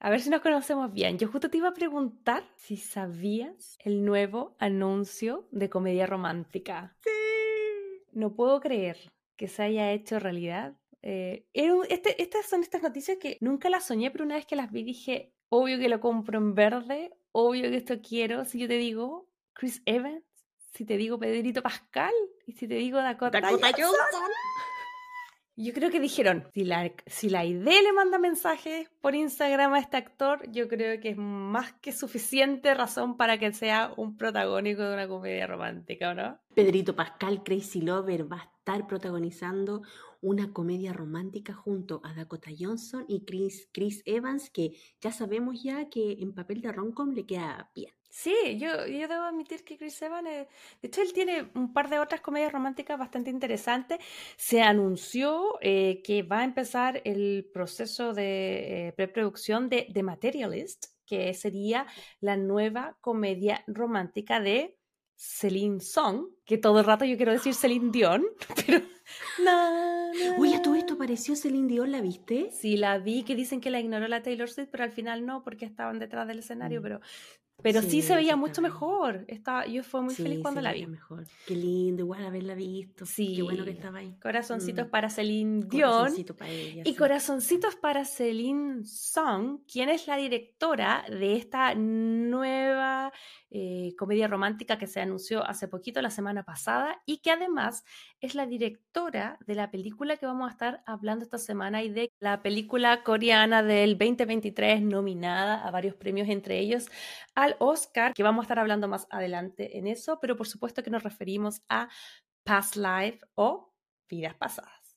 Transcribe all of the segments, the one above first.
A ver si nos conocemos bien. Yo justo te iba a preguntar si sabías el nuevo anuncio de comedia romántica. Sí. No puedo creer que se haya hecho realidad. Eh, este- estas son estas noticias que nunca las soñé, pero una vez que las vi dije, obvio que lo compro en verde, obvio que esto quiero. Si yo te digo Chris Evans, si te digo Pedrito Pascal y si te digo Dakota, Dakota Johnson. Johnson. Yo creo que dijeron, si la, si la ID le manda mensajes por Instagram a este actor, yo creo que es más que suficiente razón para que sea un protagónico de una comedia romántica, ¿o no? Pedrito Pascal, Crazy Lover, va a estar protagonizando una comedia romántica junto a Dakota Johnson y Chris, Chris Evans, que ya sabemos ya que en papel de romcom le queda bien. Sí, yo, yo debo admitir que Chris Evans, eh, de hecho, él tiene un par de otras comedias románticas bastante interesantes. Se anunció eh, que va a empezar el proceso de eh, preproducción de The Materialist, que sería la nueva comedia romántica de Celine Song, que todo el rato yo quiero decir Celine Dion, pero... na, na, Oye, a todo esto apareció Celine Dion, ¿la viste? Sí, la vi, que dicen que la ignoró la Taylor Swift, pero al final no, porque estaban detrás del escenario, Mm. pero, pero sí, Sí, se veía sí mucho mejor. Estaba, yo fui muy feliz Sí, cuando la vi. mejor. Qué lindo, igual haberla visto. Qué bueno que Sí. estaba ahí. Corazoncitos Mm. para Celine Dion Corazoncito para ella. y sí. corazoncitos para Celine Song, quien es la directora de esta nueva eh, comedia romántica que se anunció hace poquito, la semana pasada, y que además es la directora de la película que vamos a estar hablando esta semana y de la película coreana del 2023 nominada a varios premios, entre ellos al Oscar, que vamos a estar hablando más adelante en eso, pero por supuesto que nos referimos a Past Life o Vidas Pasadas.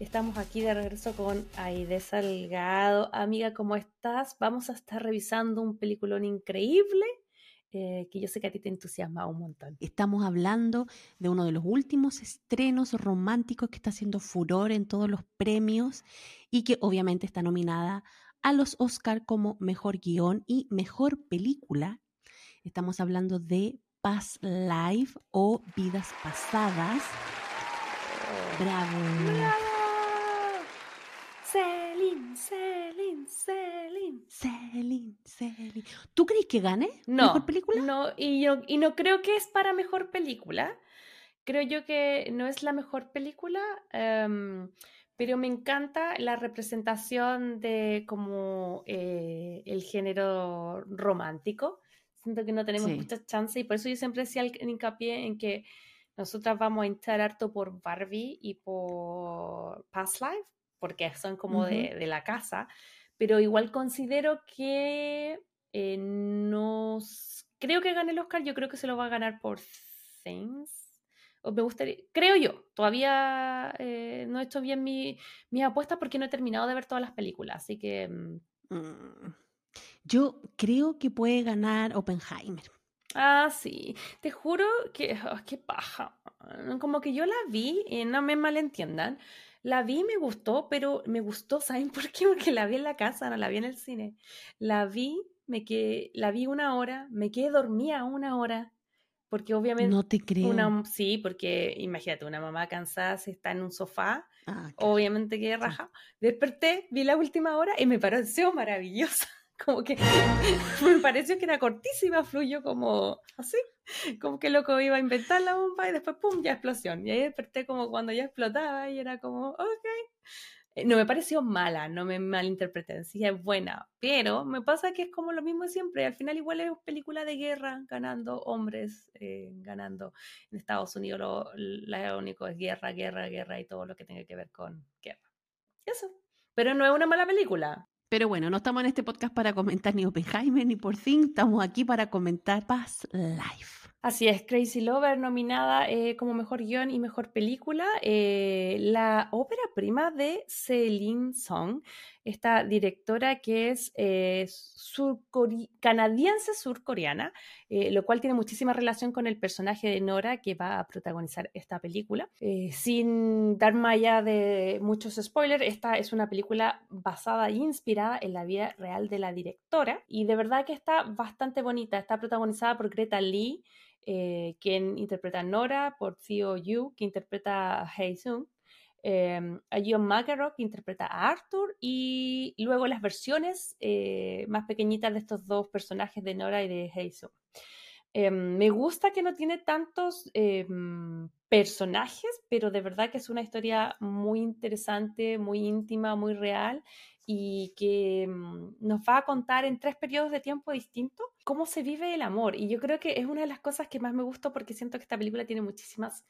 Estamos aquí de regreso con Aide Salgado. Amiga, ¿cómo estás? Vamos a estar revisando un peliculón increíble eh, que yo sé que a ti te entusiasma un montón. Estamos hablando de uno de los últimos estrenos románticos que está haciendo furor en todos los premios y que obviamente está nominada a los Oscar como mejor guion y mejor película. Estamos hablando de Past Life o Vidas Pasadas. Bravo. ¡Bravo! Celine, Celine, Celine. Celine, Celine. ¿Tú crees que gane No, mejor película? no y, yo, y no creo que es para mejor película. Creo yo que no es la mejor película, em, pero me encanta la representación de como eh, el género romántico. Siento que no tenemos Sí. mucha chance y por eso yo siempre hacía hincapié en que nosotras vamos a hinchar harto por Barbie y por Past Life, porque son como de, Ujú. de la casa, pero igual considero que eh, no creo que gane el Oscar, yo creo que se lo va a ganar por Things. O me gustaría, creo yo, todavía eh, no he hecho bien mi, mis apuestas porque no he terminado de ver todas las películas, así que mm, Mm. Yo creo que puede ganar Oppenheimer. Ah, sí. Te juro que, ah, qué paja. Como que yo la vi, y no me malentiendan, la vi me gustó, pero me gustó, ¿saben por qué? Porque la vi en la casa, no la vi en el cine. La vi, me quedé, la vi una hora, me quedé dormida una hora, porque obviamente, No te creo. una, sí, porque imagínate, una mamá cansada se está en un sofá, Ah, claro. obviamente quedé raja. Desperté, vi la última hora y me pareció maravillosa. Como que me pareció que era cortísima, fluyó como así, como que loco iba a inventar la bomba y después pum, ya explosión. Y ahí desperté como cuando ya explotaba y era como, ok. Eh, No me pareció mala, no me malinterpreten, sí es buena, pero me pasa que es como lo mismo siempre, al final igual es película de guerra, ganando hombres, eh, ganando en Estados Unidos, lo, lo único es guerra, guerra, guerra y todo lo que tenga que ver con guerra. Eso, pero no es una mala película. Pero bueno, no estamos en este podcast para comentar ni Oppenheimer ni por fin, estamos aquí para comentar Past Life. Así es, Crazy Lover nominada eh, como mejor guion y mejor película. eh, la ópera prima de Celine Song. Esta directora que es eh, canadiense surcoreana, eh, lo cual tiene muchísima relación con el personaje de Nora que va a protagonizar esta película. Eh, sin dar más allá de muchos spoilers, esta es una película basada e inspirada en la vida real de la directora y de verdad que está bastante bonita. Está protagonizada por Greta Lee. quien interpreta a Nora, por Theo Yu, que interpreta a Hae-sung, Em, a John McEnroe, que interpreta a Arthur, y luego las versiones eh, más pequeñitas de estos dos personajes de Nora y de Hazel. Em, me gusta que no tiene tantos em, personajes, pero de verdad que es una historia muy interesante, muy íntima, muy real y que nos va a contar en tres periodos de tiempo distintos cómo se vive el amor. Y yo creo que es una de las cosas que más me gustó porque siento que esta película tiene muchísimas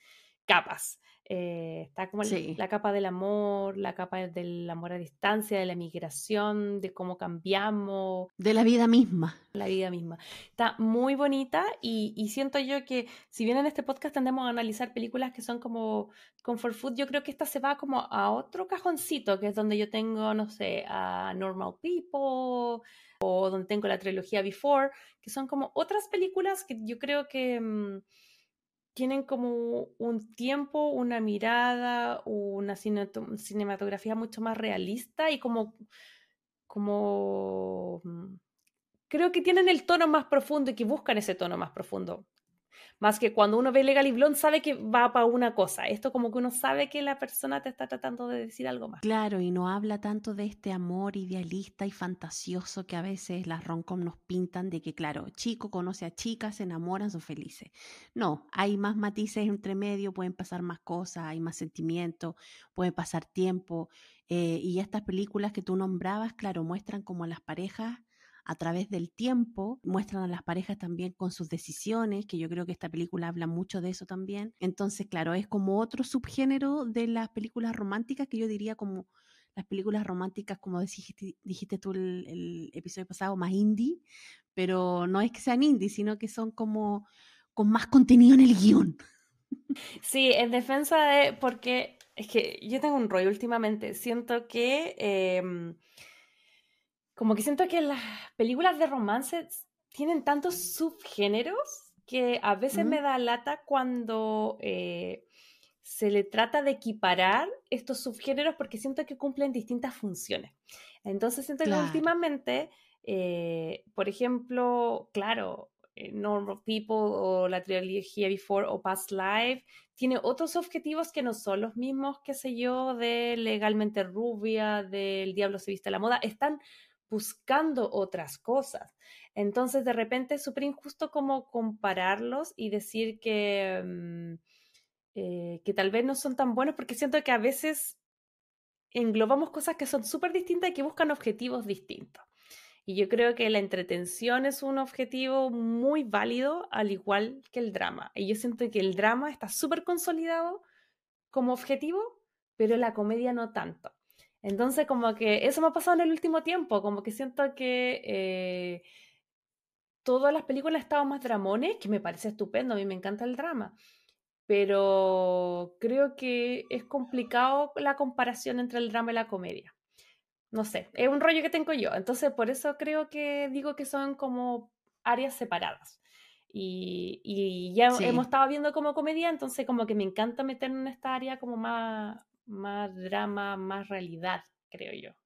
capas. Eh, está como la capa del amor, la capa del amor a distancia, de la migración, de cómo cambiamos. De la vida misma. La vida misma. Está muy bonita y, siento yo que si bien en este podcast tendemos a analizar películas que son como comfort food, yo creo que esta se va como a otro cajoncito, que es donde yo tengo, no sé, a Normal People o donde tengo la trilogía Before, que son como otras películas que yo creo que... Mm, tienen como un tiempo, una mirada, una cinematografía mucho más realista y como, como mm, creo que tienen el tono más profundo y que buscan ese tono más profundo. Más que cuando uno ve Legal y Blonde sabe que va para una cosa. Esto como que uno sabe que la persona te está tratando de decir algo más. Claro, y no habla tanto de este amor idealista y fantasioso que a veces las roncom nos pintan de que, claro, chico conoce a chicas, se enamoran, son felices. No, hay más matices entre medio, pueden pasar más cosas, hay más sentimiento, puede pasar tiempo. Eh, y estas películas que tú nombrabas, claro, muestran como las parejas a través del tiempo, muestran a las parejas también con sus decisiones, que yo creo que esta película habla mucho de eso también. Entonces, claro, es como otro subgénero de las películas románticas que yo diría como las películas románticas, como dijiste, tú el, el, episodio pasado, más indie, pero no es que sean indie, sino que son como con más contenido en el guion. Sí, en defensa de, porque es que yo tengo un rollo últimamente, siento que... Em, como que siento que las películas de romance tienen tantos subgéneros que a veces me da lata cuando eh, se le trata de equiparar estos subgéneros porque siento que cumplen distintas funciones. Entonces siento que últimamente, eh, por ejemplo, claro, eh, Normal People o la trilogía Before o Past Life tiene otros objetivos que no son los mismos, qué sé yo, de Legalmente Rubia, del Diablo se viste a la moda. Están buscando otras cosas. Entonces, de repente es súper injusto como compararlos y decir que, mm, eh, que tal vez no son tan buenos, porque siento que a veces englobamos cosas que son súper distintas y que buscan objetivos distintos. Y yo creo que la entretención es un objetivo muy válido, al igual que el drama. Y yo siento que el drama está súper consolidado como objetivo, pero la comedia no tanto. Entonces, como que eso me ha pasado en el último tiempo, como que siento que eh, todas las películas estaban más dramones, que me parece estupendo, a mí me encanta el drama, pero creo que es complicado la comparación entre el drama y la comedia. No sé, es un rollo que tengo yo, entonces por eso creo que digo que son como áreas separadas. Y, ya hemos estado viendo como comedia, entonces como que me encanta meterme en esta área como más, más drama, más realidad, creo yo.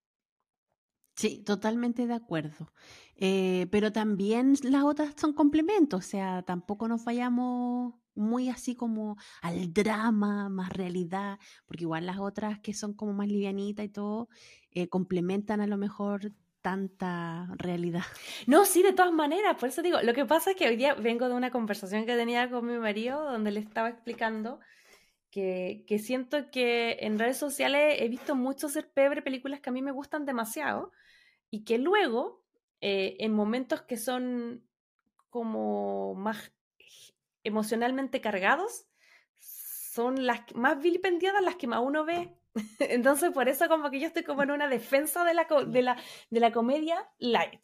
Sí, totalmente de acuerdo. Eh, pero también las otras son complementos, o sea, tampoco nos vayamos muy así como al drama, más realidad, porque igual las otras que son como más livianitas y todo, eh, complementan a lo mejor tanta realidad. No, sí, de todas maneras, por eso digo, lo que pasa es que hoy día vengo de una conversación que tenía con mi marido donde le estaba explicando que, siento que en redes sociales he visto mucho ser pebre películas que a mí me gustan demasiado y que luego, eh, en momentos que son como más emocionalmente cargados, son las más vilipendiadas las que más uno ve. Entonces, por eso como que yo estoy como en una defensa de la, de la, de la comedia light.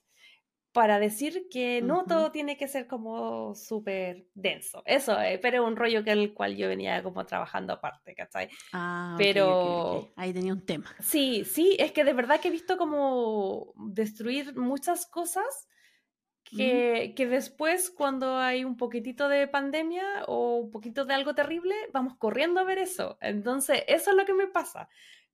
Para decir que no todo tiene que ser como súper denso. Eso, eh, pero es un rollo que el cual yo venía como trabajando aparte, ¿cachai? Ah, ok, ok, Pero- ok. Ahí tenía un tema. Sí, sí, es que de verdad que he visto como destruir muchas cosas que, que después cuando hay un poquitito de pandemia o un poquito de algo terrible, vamos corriendo a ver eso. Entonces, eso es lo que me pasa.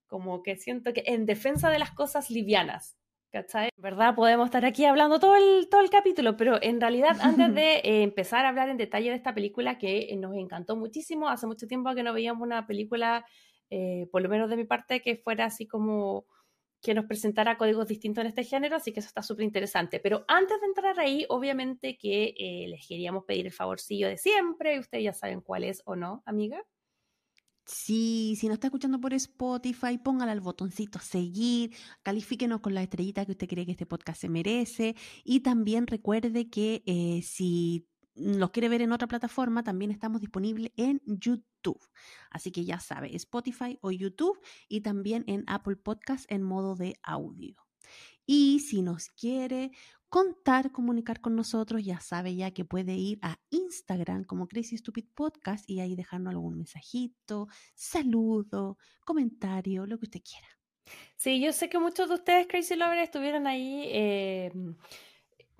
Como que siento que en defensa de las cosas livianas. ¿Cachai? ¿Verdad? Podemos estar aquí hablando todo el, todo el capítulo, pero en realidad antes de eh, empezar a hablar en detalle de esta película que eh, nos encantó muchísimo, hace mucho tiempo que no veíamos una película, eh, por lo menos de mi parte, que fuera así como que nos presentara códigos distintos en este género, así que eso está súper interesante. Pero antes de entrar ahí, obviamente que eh, les queríamos pedir el favorcillo de siempre, y ustedes ya saben cuál es o no, amiga. Sí, si nos está escuchando por Spotify, póngale al botoncito seguir, califíquenos con la estrellita que usted cree que este podcast se merece y también recuerde que eh, si los quiere ver en otra plataforma, también estamos disponibles en YouTube. Así que ya sabe, Spotify o YouTube y también en Apple Podcast en modo de audio. Y si nos quiere contar, comunicar con nosotros, ya sabe ya que puede ir a Instagram como Crazy Stupid Podcast y ahí dejarnos algún mensajito, saludo, comentario, lo que usted quiera. Sí, yo sé que muchos de ustedes, Crazy Lovers, estuvieron ahí eh,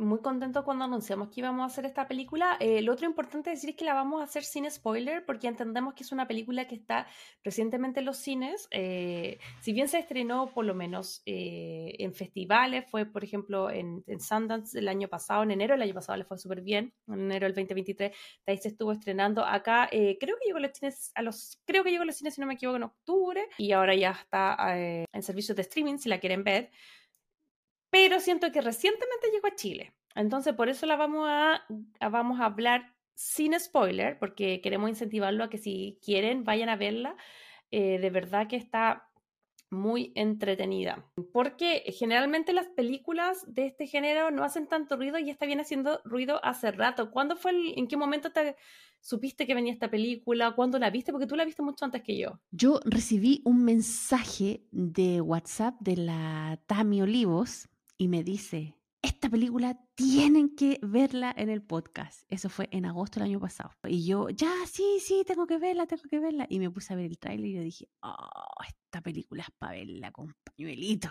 muy contentos cuando anunciamos que íbamos a hacer esta película. Eh, lo otro importante decir es que la vamos a hacer sin spoiler porque entendemos que es una película que está recientemente en los cines. Eh, si bien se estrenó por lo menos eh, en festivales, fue por ejemplo en, en, Sundance el año pasado, en enero, el año pasado le fue súper bien, en enero del 2023, ahí se estuvo estrenando acá, eh, creo que llegó a los cines, a los, creo que llegó a los cines si no me equivoco en octubre y ahora ya está eh, en servicios de streaming si la quieren ver pero siento que recientemente llegó a Chile. Entonces, por eso la vamos a, vamos a hablar sin spoiler, porque queremos incentivarlo a que si quieren, vayan a verla. Eh, de verdad que está muy entretenida. Porque generalmente las películas de este género no hacen tanto ruido y está bien haciendo ruido hace rato. ¿Cuándo fue en qué momento te supiste que venía esta película? ¿Cuándo la viste? Porque tú la viste mucho antes que yo. Yo recibí un mensaje de WhatsApp de la Tami Olivos y me dice, esta película tienen que verla en el podcast. Eso fue en agosto del año pasado. Y yo, ya, sí, sí, tengo que verla, tengo que verla. Y me puse a ver el tráiler y yo dije, oh, esta película es para verla con pañuelito.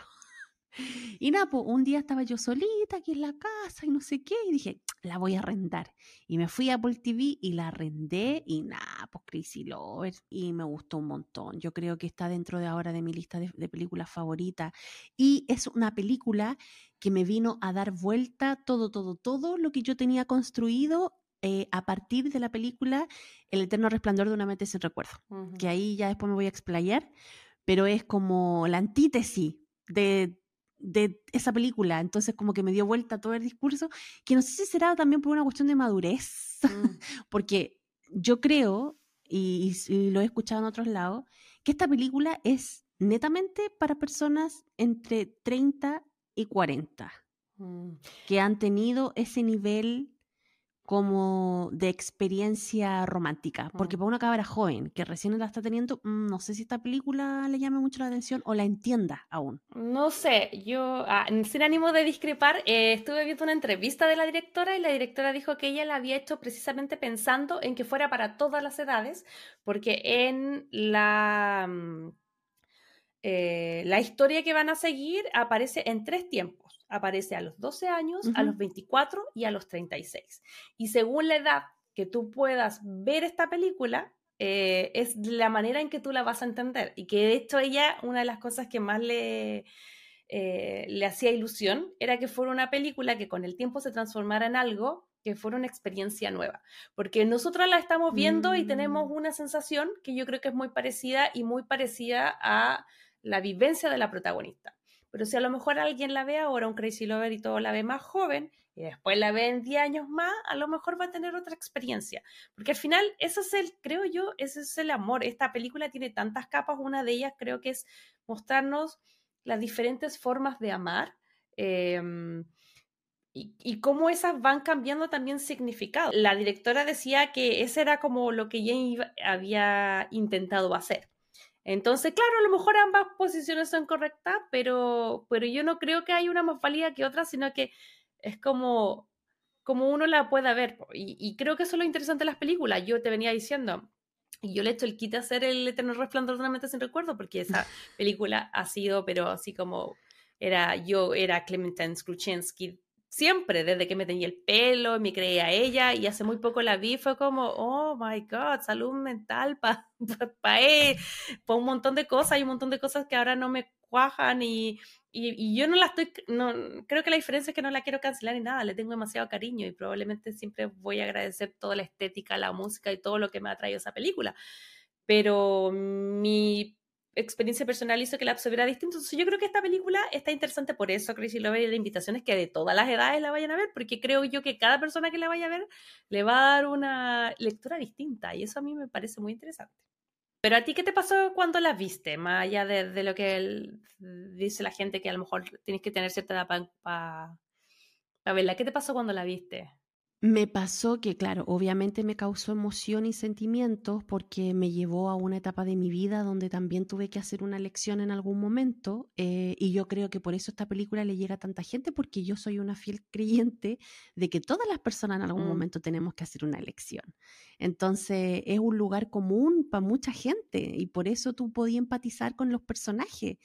Y nada, pues un día estaba yo solita aquí en la casa y no sé qué, y dije, la voy a arrendar. Y me fui a Apple TV y la arrendé y nada, pues Crazy Lover. Y me gustó un montón. Yo creo que está dentro de ahora de mi lista de, de películas favoritas. Y es una película que me vino a dar vuelta todo, todo, todo lo que yo tenía construido eh, a partir de la película El eterno resplandor de una mente sin recuerdo. Uh -huh. Que ahí ya después me voy a explayar, pero es como la antítesis de de esa película, entonces como que me dio vuelta todo el discurso, que no sé si será también por una cuestión de madurez, mm. porque yo creo, y, y, lo he escuchado en otros lados, que esta película es netamente para personas entre 30 y 40, mm. que han tenido ese nivel como de experiencia romántica, porque para una cabra joven que recién la está teniendo, mmm, no sé si esta película le llame mucho la atención o la entienda aún. No sé, yo, ah, sin ánimo de discrepar, eh, estuve viendo una entrevista de la directora y la directora dijo que ella la había hecho precisamente pensando en que fuera para todas las edades, porque en la, eh, la historia que van a seguir aparece en tres tiempos aparece a los 12 años, uh -huh. a los 24 y a los 36. Y según la edad que tú puedas ver esta película, eh, es la manera en que tú la vas a entender. Y que de hecho ella, una de las cosas que más le, eh, le hacía ilusión era que fuera una película que con el tiempo se transformara en algo que fuera una experiencia nueva. Porque nosotros la estamos viendo mm. y tenemos una sensación que yo creo que es muy parecida y muy parecida a la vivencia de la protagonista. Pero si a lo mejor alguien la ve ahora, un Crazy Lover y todo la ve más joven, y después la ve en 10 años más, a lo mejor va a tener otra experiencia. Porque al final, eso es el, creo yo, ese es el amor. Esta película tiene tantas capas, una de ellas creo que es mostrarnos las diferentes formas de amar. Eh, y, cómo esas van cambiando también significado. La directora decía que ese era como lo que ella había intentado hacer. Entonces, claro, a lo mejor ambas posiciones son correctas, pero, pero yo no creo que haya una más válida que otra, sino que es como, como uno la pueda ver. Y, y creo que eso es lo interesante de las películas. Yo te venía diciendo, y yo le he hecho el kit a hacer el Eterno Resplandor de una mente sin recuerdo, porque esa película ha sido, pero así como era yo, era Clementine Skruczynski siempre, desde que me tenía el pelo, me creía ella, y hace muy poco la vi, fue como, oh my god, salud mental para pa, pa, pa, un montón de cosas, hay un montón de cosas que ahora no me cuajan y, y, y, yo no la estoy, no, creo que la diferencia es que no la quiero cancelar ni nada, le tengo demasiado cariño y probablemente siempre voy a agradecer toda la estética, la música y todo lo que me ha traído esa película. Pero mi experiencia personal hizo que la absorbiera distinto. Yo creo que esta película está interesante por eso, Crazy Lover, y la invitación es que de todas las edades la vayan a ver, porque creo yo que cada persona que la vaya a ver le va a dar una lectura distinta y eso a mí me parece muy interesante. Pero a ti, ¿qué te pasó cuando la viste? Más allá de, lo que dice la gente que a lo mejor tienes que tener cierta edad para pa, pa verla. ¿Qué te pasó cuando la viste? Me pasó que, claro, obviamente me causó emoción y sentimientos porque me llevó a una etapa de mi vida donde también tuve que hacer una elección en algún momento eh, y yo creo que por eso esta película le llega a tanta gente porque yo soy una fiel creyente de que todas las personas en algún mm. momento tenemos que hacer una elección. Entonces es un lugar común para mucha gente y por eso tú podías empatizar con los personajes.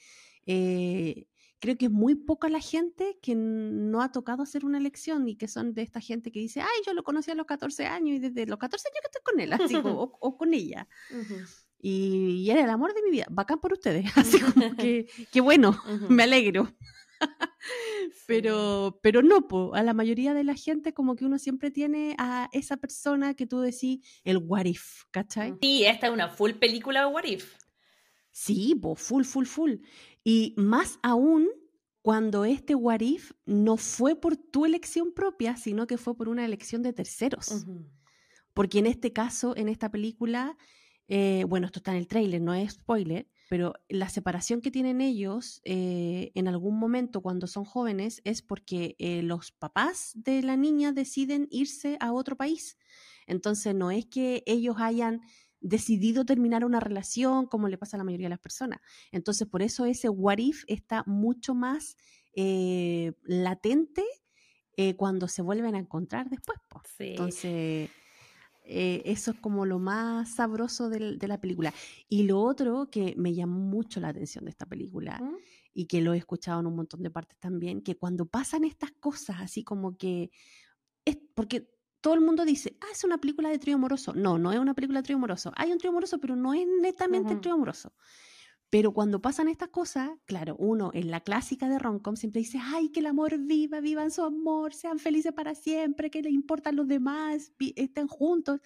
Eh, creo que es muy poca la gente que no ha tocado hacer una elección y que son de esta gente que dice, ay, yo lo conocí a los 14 años y desde los 14 años que estoy con él, así, o, o, con ella. Uh -huh. y, y, era el amor de mi vida, bacán por ustedes, así como que, que bueno, uh -huh. me alegro. pero, pero no, po, a la mayoría de la gente como que uno siempre tiene a esa persona que tú decís el what if, ¿cachai? Sí, esta es una full película de what if. Sí, po, full, full, full. Y más aún cuando este what if no fue por tu elección propia, sino que fue por una elección de terceros. Uh -huh. Porque en este caso, en esta película, eh, bueno, esto está en el trailer, no es spoiler, pero la separación que tienen ellos eh, en algún momento cuando son jóvenes es porque eh, los papás de la niña deciden irse a otro país. Entonces no es que ellos hayan decidido terminar una relación como le pasa a la mayoría de las personas. Entonces, por eso ese what if está mucho más eh, latente eh, cuando se vuelven a encontrar después. Sí. Entonces, eh, eso es como lo más sabroso de, de, la película. Y lo otro que me llamó mucho la atención de esta película ¿Mm? y que lo he escuchado en un montón de partes también, que cuando pasan estas cosas así como que... Es porque todo el mundo dice, ah, es una película de trío amoroso. No, no es una película de trío amoroso. Hay un trío amoroso, pero no es netamente uh -huh. trío amoroso. Pero cuando pasan estas cosas, claro, uno en la clásica de Roncom siempre dice, ay, que el amor viva, vivan su amor, sean felices para siempre, que le importan los demás, estén juntos.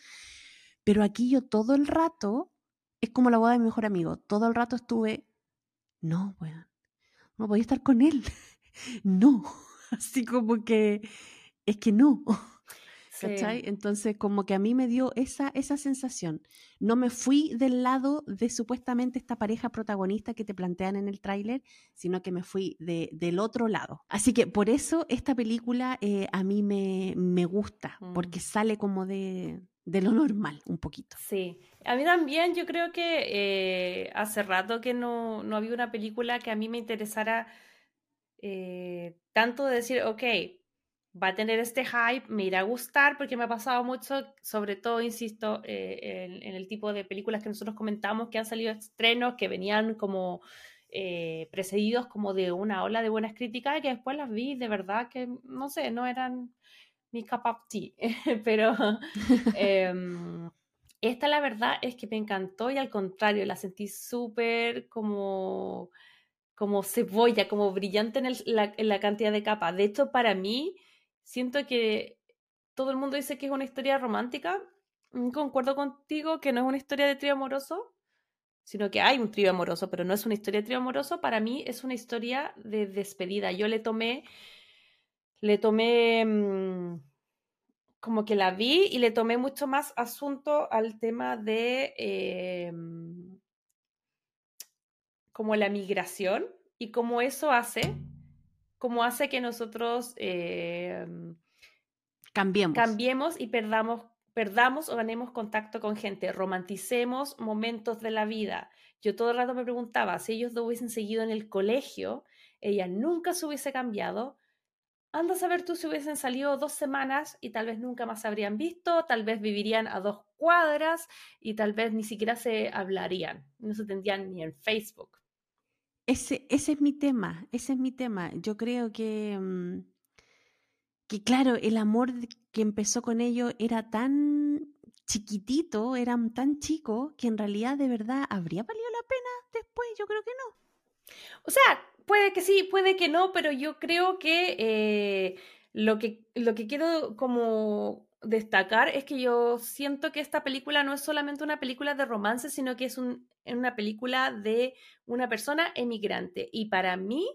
Pero aquí yo todo el rato, es como la boda de mi mejor amigo, todo el rato estuve, no, bueno, no voy a estar con él. no, así como que, es que no. ¿Cachai? Sí. Entonces, como que a mí me dio esa, esa sensación. No me fui del lado de supuestamente esta pareja protagonista que te plantean en el tráiler, sino que me fui de, del otro lado. Así que por eso esta película eh, a mí me, me gusta, mm. porque sale como de, de lo normal un poquito. Sí, a mí también yo creo que eh, hace rato que no, no, había una película que a mí me interesara eh, tanto de decir, ok, va a tener este hype, me irá a gustar porque me ha pasado mucho, sobre todo, insisto, eh, en, en, el tipo de películas que nosotros comentamos que han salido estrenos que venían como eh, precedidos como de una ola de buenas críticas y que después las vi de verdad que, no sé, no eran mi cup of tea, pero eh, esta la verdad es que me encantó y al contrario, la sentí súper como como cebolla, como brillante en, el, la, en la cantidad de capas. De hecho, para mí, siento que todo el mundo dice que es una historia romántica. Mm, concuerdo contigo que no es una historia de trío amoroso, sino que hay un trío amoroso, pero no es una historia de trío amoroso. Para mí es una historia de despedida. Yo le tomé, le tomé mmm, como que la vi y le tomé mucho más asunto al tema de eh, como la migración y cómo eso hace como hace que nosotros eh, cambiemos. cambiemos y perdamos, perdamos o ganemos contacto con gente, romanticemos momentos de la vida. Yo todo el rato me preguntaba, si ellos dos hubiesen seguido en el colegio, ella nunca se hubiese cambiado, anda a saber tú si hubiesen salido dos semanas y tal vez nunca más se habrían visto, tal vez vivirían a dos cuadras y tal vez ni siquiera se hablarían, no se tendrían ni en Facebook. Ese, es mi tema, ese es mi tema. Yo creo que, mm, que, claro, el amor que empezó con ellos era tan chiquitito, eran tan chicos, que en realidad de verdad habría valido la pena después, yo creo que no. O sea, puede que sí, puede que no, pero yo creo que, eh, lo, que lo que quiero como destacar es que yo siento que esta película no es solamente una película de romance, sino que es un, una película de una persona emigrante. Y para mí,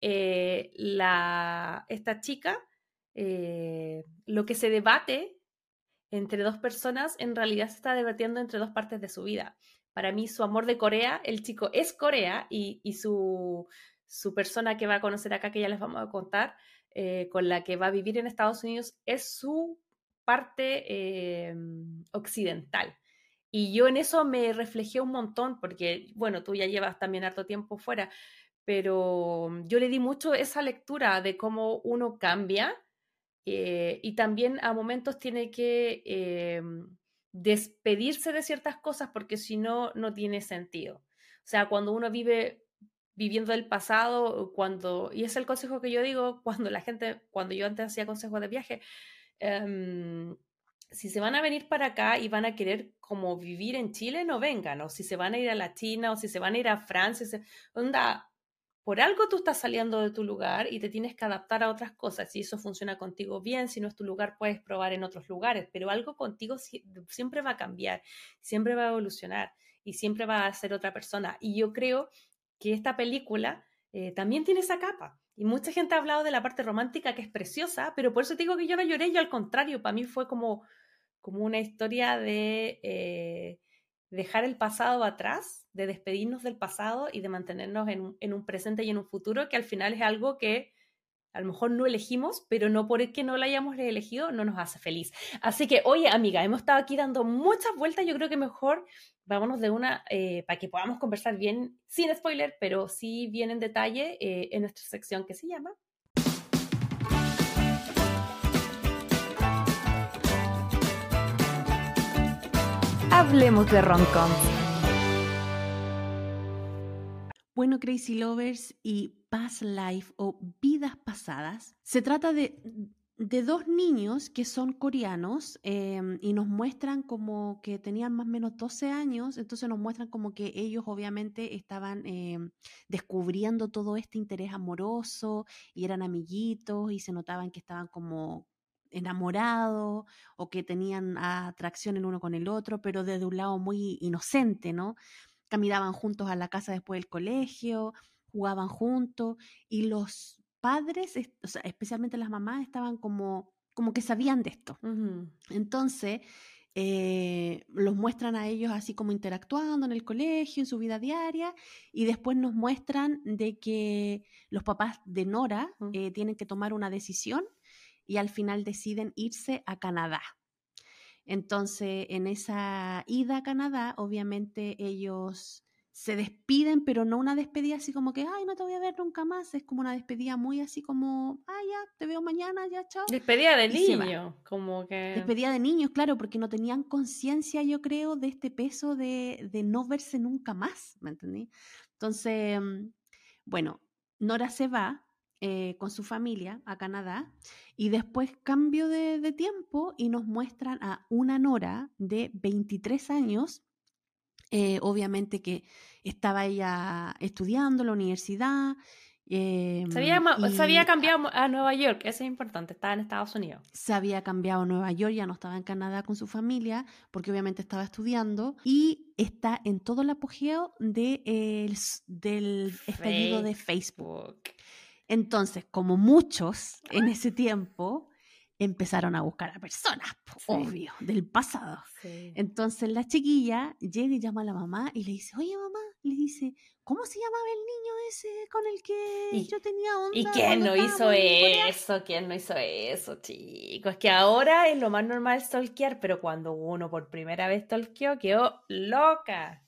eh, la, esta chica, eh, lo que se debate entre dos personas, en realidad se está debatiendo entre dos partes de su vida. Para mí, su amor de Corea, el chico es Corea y, y su, su persona que va a conocer acá, que ya les vamos a contar, eh, con la que va a vivir en Estados Unidos, es su parte occidental. Y yo en eso me reflejé un montón, porque, bueno, tú ya llevas también harto tiempo fuera, pero yo le di mucho esa lectura de cómo uno cambia eh, y también a momentos tiene que despedirse de ciertas cosas porque si no, no tiene sentido. O sea, cuando uno vive viviendo el pasado, cuando, y es el consejo que yo digo, cuando la gente, cuando yo antes hacía consejos de viaje, em, si se van a venir para acá y van a querer como vivir en Chile, no vengan, o si se van a ir a la China, o si se van a ir a Francia, onda, por algo tú estás saliendo de tu lugar y te tienes que adaptar a otras cosas. Si eso funciona contigo bien, si no es tu lugar, puedes probar en otros lugares, pero algo contigo siempre va a cambiar, siempre va a evolucionar y siempre va a ser otra persona. Y yo creo que esta película eh, también tiene esa capa. Y mucha gente ha hablado de la parte romántica que es preciosa, pero por eso te digo que yo no lloré, yo al contrario, para mí fue como, como una historia de eh, dejar el pasado atrás, de despedirnos del pasado y de mantenernos en un, en un presente y en un futuro que al final es algo que a lo mejor no elegimos, pero no por el que no lo hayamos elegido no nos hace feliz. Así que, oye, amiga, hemos estado aquí dando muchas vueltas, yo creo que mejor vámonos de una eh, para que podamos conversar bien, sin spoiler, pero sí bien en detalle eh, en nuestra sección que se llama. Hablemos de Roncom. Bueno, Crazy Lovers y Past Life o Vidas Pasadas, se trata de de dos niños que son coreanos em, y nos muestran como que tenían más o menos 12 años, entonces nos muestran como que ellos obviamente estaban em, descubriendo todo este interés amoroso y eran amiguitos y se notaban que estaban como enamorados o que tenían atracción el uno con el otro, pero desde un lado muy inocente, ¿no? Caminaban juntos a la casa después del colegio, jugaban juntos y los padres, o sea, especialmente las mamás, estaban como, como que sabían de esto. Entonces, eh, los muestran a ellos así como interactuando en el colegio, en su vida diaria, y después nos muestran de que los papás de Nora eh, tienen que tomar una decisión y al final deciden irse a Canadá. Entonces, en esa ida a Canadá, obviamente ellos se despiden, pero no una despedida así como que, ay, no te voy a ver nunca más. Es como una despedida muy así como, ay, ya, te veo mañana, ya, chao. Despedida de niños, como que. Despedida de niños, claro, porque no tenían conciencia, yo creo, de este peso de, de, no verse nunca más, ¿me entendí? Entonces, mm, bueno, Nora se va eh, con su familia a Canadá y después cambio de, de tiempo y nos muestran a una Nora de 23 años eh, obviamente que estaba ella estudiando en la universidad. se, había, cambiado a Nueva York, eso es importante, estaba en Estados Unidos. Se había cambiado a Nueva York, ya no estaba en Canadá con su familia, porque obviamente estaba estudiando, y está en todo el apogeo de, del estallido de Facebook. Entonces, como muchos en ese tiempo, empezaron a buscar a personas, obvio, del pasado. Entonces la chiquilla llega y llama a la mamá y le dice, oye mamá, le dice, ¿cómo se llamaba el niño ese con el que yo tenía onda? ¿Y quién no hizo eso? ¿Quién no hizo eso, chicos? Es que ahora es lo más normal stalkear, pero cuando uno por primera vez stalkeó, quedó loca.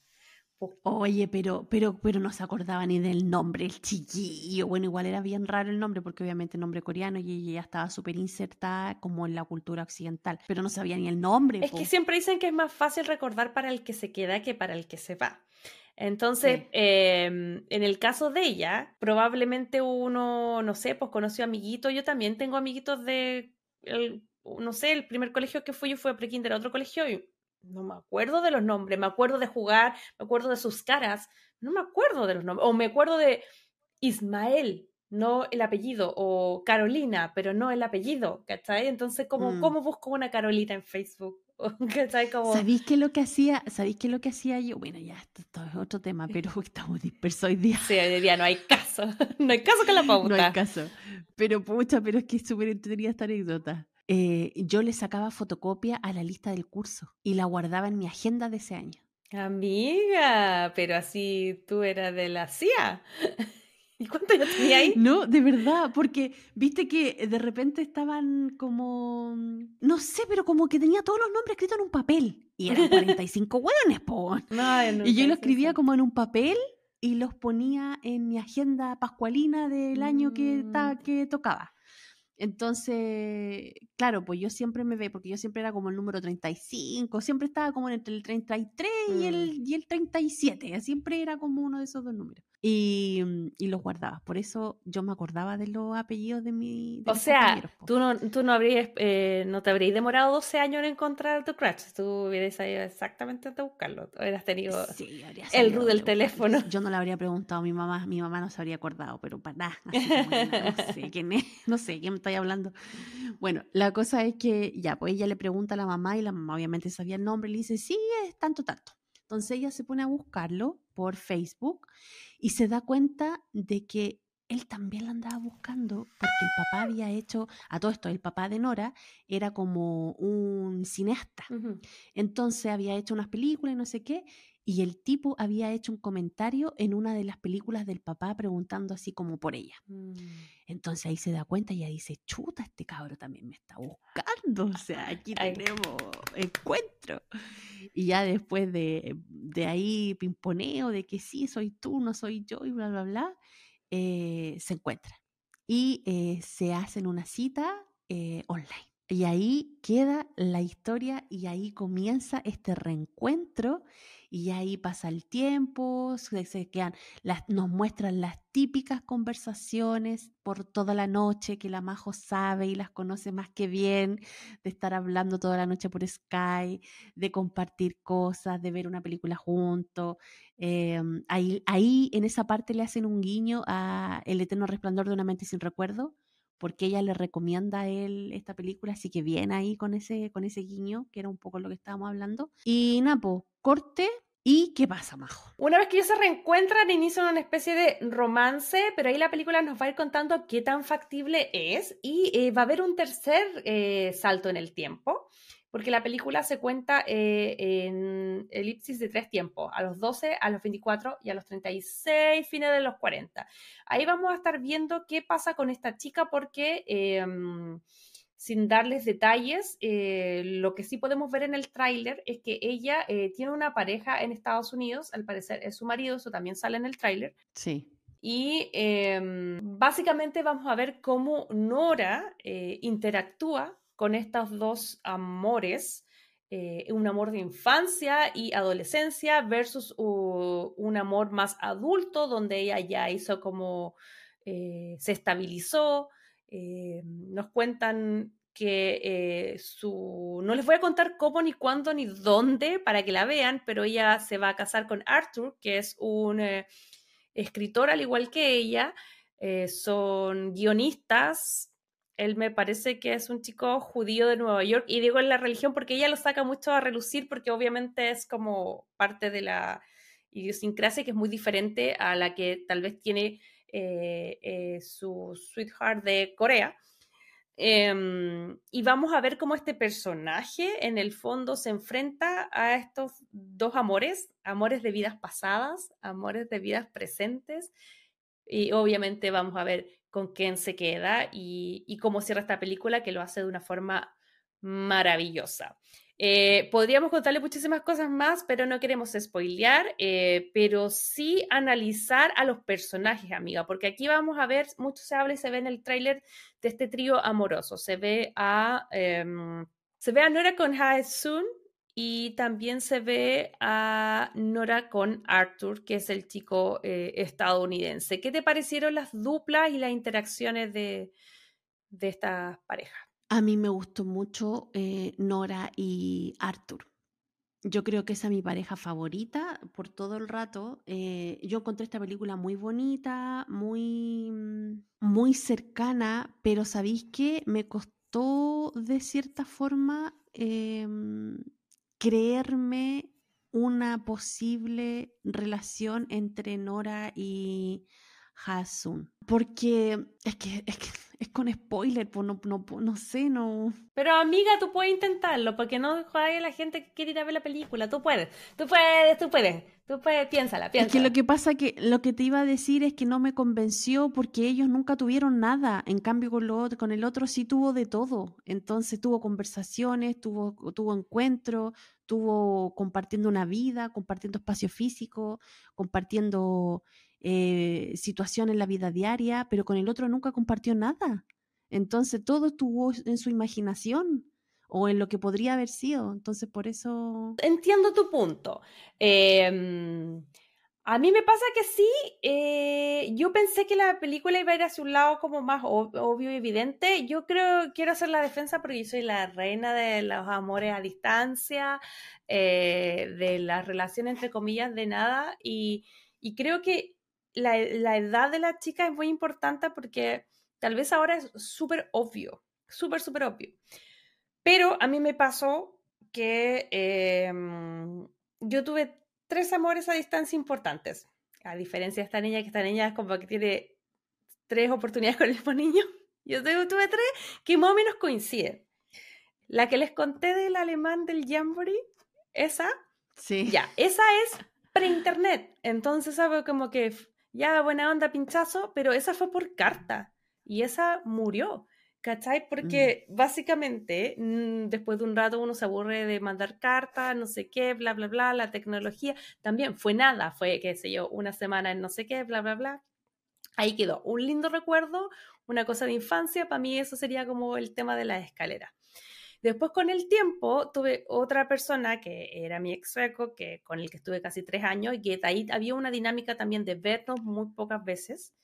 Oye, pero, pero, pero no se acordaba ni del nombre, el chiquillo. Bueno, igual era bien raro el nombre, porque obviamente el nombre coreano y ella estaba súper insertada como en la cultura occidental, pero no sabía ni el nombre. Es que siempre dicen que es más fácil recordar para el que se queda que para el que se va. Entonces, em, en el caso de ella, probablemente uno, no sé, pues conoció amiguitos. Yo también tengo amiguitos de, no sé, el primer colegio que fui yo fue prekinder, otro colegio y no me acuerdo de los nombres, me acuerdo de jugar, me acuerdo de sus caras, no me acuerdo de los nombres, o me acuerdo de Ismael, no el apellido, o Carolina, pero no el apellido, ¿cachai? Entonces, ¿cómo, mm. ¿cómo busco una Carolina en Facebook? ¿Sabéis qué lo que hacía? ¿Sabéis qué lo que hacía yo? Bueno, ya esto, es otro tema, pero estamos dispersos hoy día. Sí, hoy día no hay caso, no hay caso con la pauta. No hay caso, pero pucha, pero es que es súper entretenida esta anécdota. Eh, yo le sacaba fotocopia a la lista del curso y la guardaba en mi agenda de ese año. Amiga, pero así tú eras de la CIA. ¿Y cuánto yo tenía ahí? No, de verdad, porque viste que de repente estaban como, no sé, pero como que tenía todos los nombres escritos en un papel. Y eran 45 hueones, po. y yo lo escribía como en un papel y los ponía en mi agenda pascualina del año que, mm. que tocaba. Entonces, claro, pues yo siempre me ve, porque yo siempre era como el número 35, siempre estaba como entre el 33 y, el, mm. y el 37, siempre era como uno de esos dos números. Y, mm, y, los guardaba. Por eso yo me acordaba de los apellidos de mi. o sea, tú no, tú no habrías, eh, no te habrías demorado 12 años en encontrar tu crush. Tú hubieras ido exactamente a buscarlo. Hubieras tenido el root del teléfono. Yo no le habría preguntado a mi mamá. Mi mamá no se habría acordado, pero para nada. no sé quién es, no sé quién me estoy hablando. Bueno, la cosa es que ya, pues ella le pregunta a la mamá y la mamá obviamente sabía el nombre y le dice, sí, es tanto, tanto. Entonces ella se pone a buscarlo por Facebook y se da cuenta de que él también la andaba buscando porque el papá había hecho, a todo esto, el papá de Nora era como un cineasta. Entonces había hecho unas películas y no sé qué, y el tipo había hecho un comentario en una de las películas del papá preguntando así como por ella. Mm. Entonces ahí se da cuenta y ella dice, chuta, este cabro también me está buscando. O sea, aquí tenemos encuentro. Y ya después de, ahí pimponeo de que sí, soy tú, no soy yo y bla, bla, bla, eh, se encuentran. Y eh, se hacen una cita eh, online. Y ahí queda la historia y ahí comienza este reencuentro y ahí pasa el tiempo, se, quedan, las, nos muestran las típicas conversaciones por toda la noche que la Majo sabe y las conoce más que bien, de estar hablando toda la noche por Sky, de compartir cosas, de ver una película juntos. Em, ahí, ahí en esa parte le hacen un guiño a El eterno resplandor de una mente sin recuerdo porque ella le recomienda a él esta película, así que viene ahí con ese, con ese guiño, que era un poco lo que estábamos hablando. Y Napo, corte. ¿Y qué pasa, Majo? Una vez que ellos se reencuentran, inician una especie de romance, pero ahí la película nos va a ir contando qué tan factible es y eh, va a haber un tercer eh, salto en el tiempo porque la película se cuenta eh, en elipsis de tres tiempos, a los 12, a los 24 y a los 36, fines de los 40. Ahí vamos a estar viendo qué pasa con esta chica porque... Em, sin darles detalles, eh, lo que sí podemos ver en el tráiler es que ella eh, tiene una pareja en Estados Unidos, al parecer es su marido, eso también sale en el tráiler. Sí. Y em, básicamente vamos a ver cómo Nora interactúa con estos dos amores, eh, un amor de infancia y adolescencia versus un amor más adulto, donde ella ya hizo como, eh, se estabilizó. Eh, nos cuentan que su... No les voy a contar cómo, ni cuándo, ni dónde para que la vean, pero ella se va a casar con Arthur, que es un escritor al igual que ella. son guionistas, él me parece que es un chico judío de Nueva York y digo en la religión porque ella lo saca mucho a relucir porque obviamente es como parte de la idiosincrasia que es muy diferente a la que tal vez tiene eh, eh, su sweetheart de Corea. Em, y vamos a ver cómo este personaje en el fondo se enfrenta a estos dos amores, amores de vidas pasadas, amores de vidas presentes. Y obviamente vamos a ver con quién se queda y, cómo cierra esta película, que lo hace de una forma maravillosa. Eh, podríamos contarle muchísimas cosas más, pero no queremos spoilear, eh, pero sí analizar a los personajes, amiga, porque aquí vamos a ver, mucho se habla y se ve en el tráiler de este trío amoroso. Se ve a, em, se ve a Nora con Hae-sun y también se ve a Nora con Arthur, que es el chico eh, estadounidense. ¿Qué te parecieron las duplas y las interacciones de, de estas parejas? A mí me gustó mucho eh, Nora y Arthur. Yo creo que esa es mi pareja favorita por todo el rato. Eh, yo encontré esta película muy bonita, muy, mm, muy cercana, pero ¿sabéis qué? Me costó de cierta forma em, creerme una posible relación entre Nora y Hasun. Porque es que, es que es con spoiler, pues no, no, no sé, no. Pero amiga, tú puedes intentarlo, porque no jodas a la gente que quiere ir a ver la película. Tú puedes, tú puedes, tú puedes, tú puedes, piénsala, piénsala. Es que lo que pasa que lo que te iba a decir es que no me convenció porque ellos nunca tuvieron nada. En cambio, con, lo, con el otro sí tuvo de todo. Entonces tuvo conversaciones, tuvo, tuvo encuentros, tuvo compartiendo una vida, compartiendo espacio físico, compartiendo eh, situación en la vida diaria, pero con el otro nunca compartió nada. Entonces todo estuvo en su imaginación o en lo que podría haber sido. Entonces por eso... Entiendo tu punto. Em, a mí me pasa que sí, eh, yo pensé que la película iba a ir hacia un lado como más obvio y evidente. Yo creo, quiero hacer la defensa porque yo soy la reina de los amores a distancia, eh, de las relaciones entre comillas de nada y, y creo que la, edad de la chica es muy importante porque tal vez ahora es súper obvio, súper, súper obvio. Pero a mí me pasó que em, yo tuve tres amores a distancia importantes. A diferencia de esta niña, que esta niña es como que tiene tres oportunidades con el mismo niño. Yo tuve tres que más o menos coinciden. La que les conté del alemán del Jamboree, esa, sí. ya, esa es pre-internet. Entonces, sabe como que ya buena onda, pinchazo, pero esa fue por carta y esa murió. ¿Cachai? Mm. Porque básicamente mm, después de un rato uno se aburre de mandar cartas, no sé qué, bla, bla, bla, la tecnología también fue nada, fue, qué sé yo, una semana en no sé qué, bla, bla, bla. Ahí quedó un lindo recuerdo, una cosa de infancia, para mí eso sería como el tema de la escalera. Después con el tiempo tuve otra persona que era mi ex sueco, que, con el que estuve casi tres años y que ahí había una dinámica también de vernos muy pocas veces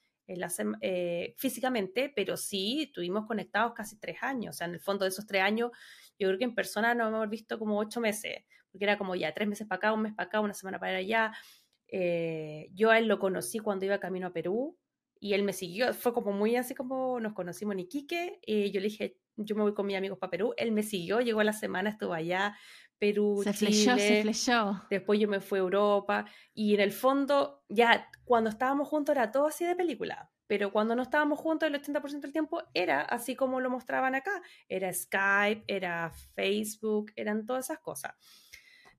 eh, físicamente, pero sí estuvimos conectados casi tres años. O sea, en el fondo de esos tres años, yo creo que en persona no hemos visto como ocho meses, porque era como ya tres meses para acá, un mes para acá, una semana para allá. Eh, yo a él lo conocí cuando iba camino a Perú y él me siguió, fue como muy así como nos conocimos en Iquique, y yo le dije, yo me voy con mis amigos para Perú. Él me siguió, llegó a la semana, estuvo allá, Perú, se Chile. se flechó. Después yo me fui a Europa. Y en el fondo, ya cuando estábamos juntos era todo así de película. Pero cuando no estábamos juntos el 80% del tiempo era así como lo mostraban acá. Era Skype, era Facebook, eran todas esas cosas.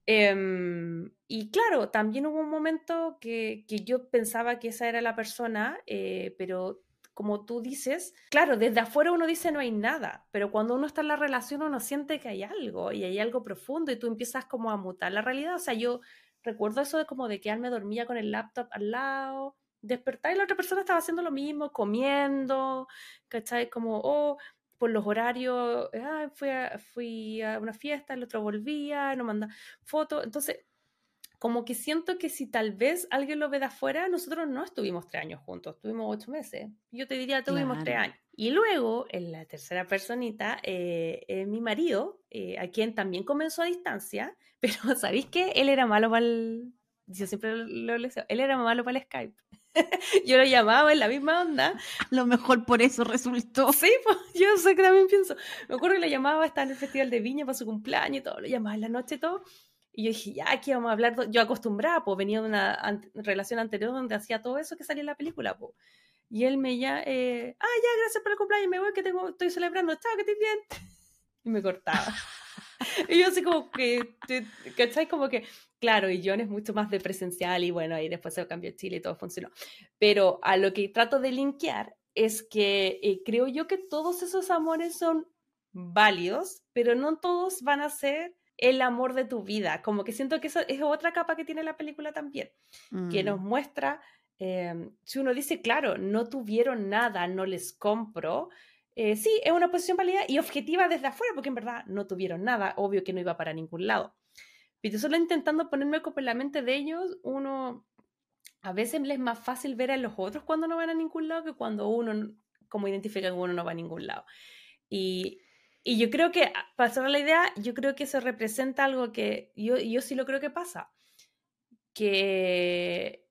Em, y claro, también hubo un momento que, que, yo pensaba que esa era la persona, eh, pero como tú dices, claro, desde afuera uno dice no hay nada, pero cuando uno está en la relación uno siente que hay algo y hay algo profundo y tú empiezas como a mutar la realidad. O sea, yo recuerdo eso de como de quedarme dormía con el laptop al lado, despertar y la otra persona estaba haciendo lo mismo, comiendo, ¿cachai? Como, oh, por los horarios, ah, fui, a, fui a una fiesta, el otro volvía, no manda fotos. Entonces, como que siento que si tal vez alguien lo ve de afuera, nosotros no estuvimos tres años juntos, tuvimos ocho meses. Yo te diría, tuvimos tres años. Y luego, en la tercera personita, eh, mi marido, eh, a quien también comenzó a distancia, pero ¿sabéis qué? Él era malo para el... Yo siempre lo, lo, él era malo para el Skype. yo lo llamaba en la misma onda. Lo mejor por eso resultó. Sí, pues yo sé que también pienso. Me acuerdo que le llamaba, estaba en el Festival de Viña para su cumpleaños y todo, lo llamaba en la noche y todo. Y yo dije, ya, aquí vamos a hablar. Yo acostumbraba, pues venía de una relación anterior donde hacía todo eso que salía en la película, pues. Y él me ya, eh, ah, ya, gracias por el cumpleaños, me voy, que tengo, estoy celebrando, chao, que estés bien. Y me cortaba. y yo así como que, ¿cachai? Como que, claro, y John es mucho más de presencial y bueno, ahí después se cambió Chile y todo funcionó. Pero a lo que trato de linkear es que eh, creo yo que todos esos amores son válidos, pero no todos van a ser el amor de tu vida. Como que siento que eso es otra capa que tiene la película también, que nos Mm, muestra, eh, si uno dice, claro, no tuvieron nada, no les compro, eh, sí, es una posición válida y objetiva desde afuera, porque en verdad no tuvieron nada, obvio que no iba para ningún lado. Pero solo intentando ponerme como en la mente de ellos, uno a veces les es más fácil ver a los otros cuando no van a ningún lado que cuando uno, como identifica que uno no va a ningún lado. Y, y yo creo que, a- para cerrar la idea, yo creo que eso representa algo que yo, yo sí lo creo que pasa, que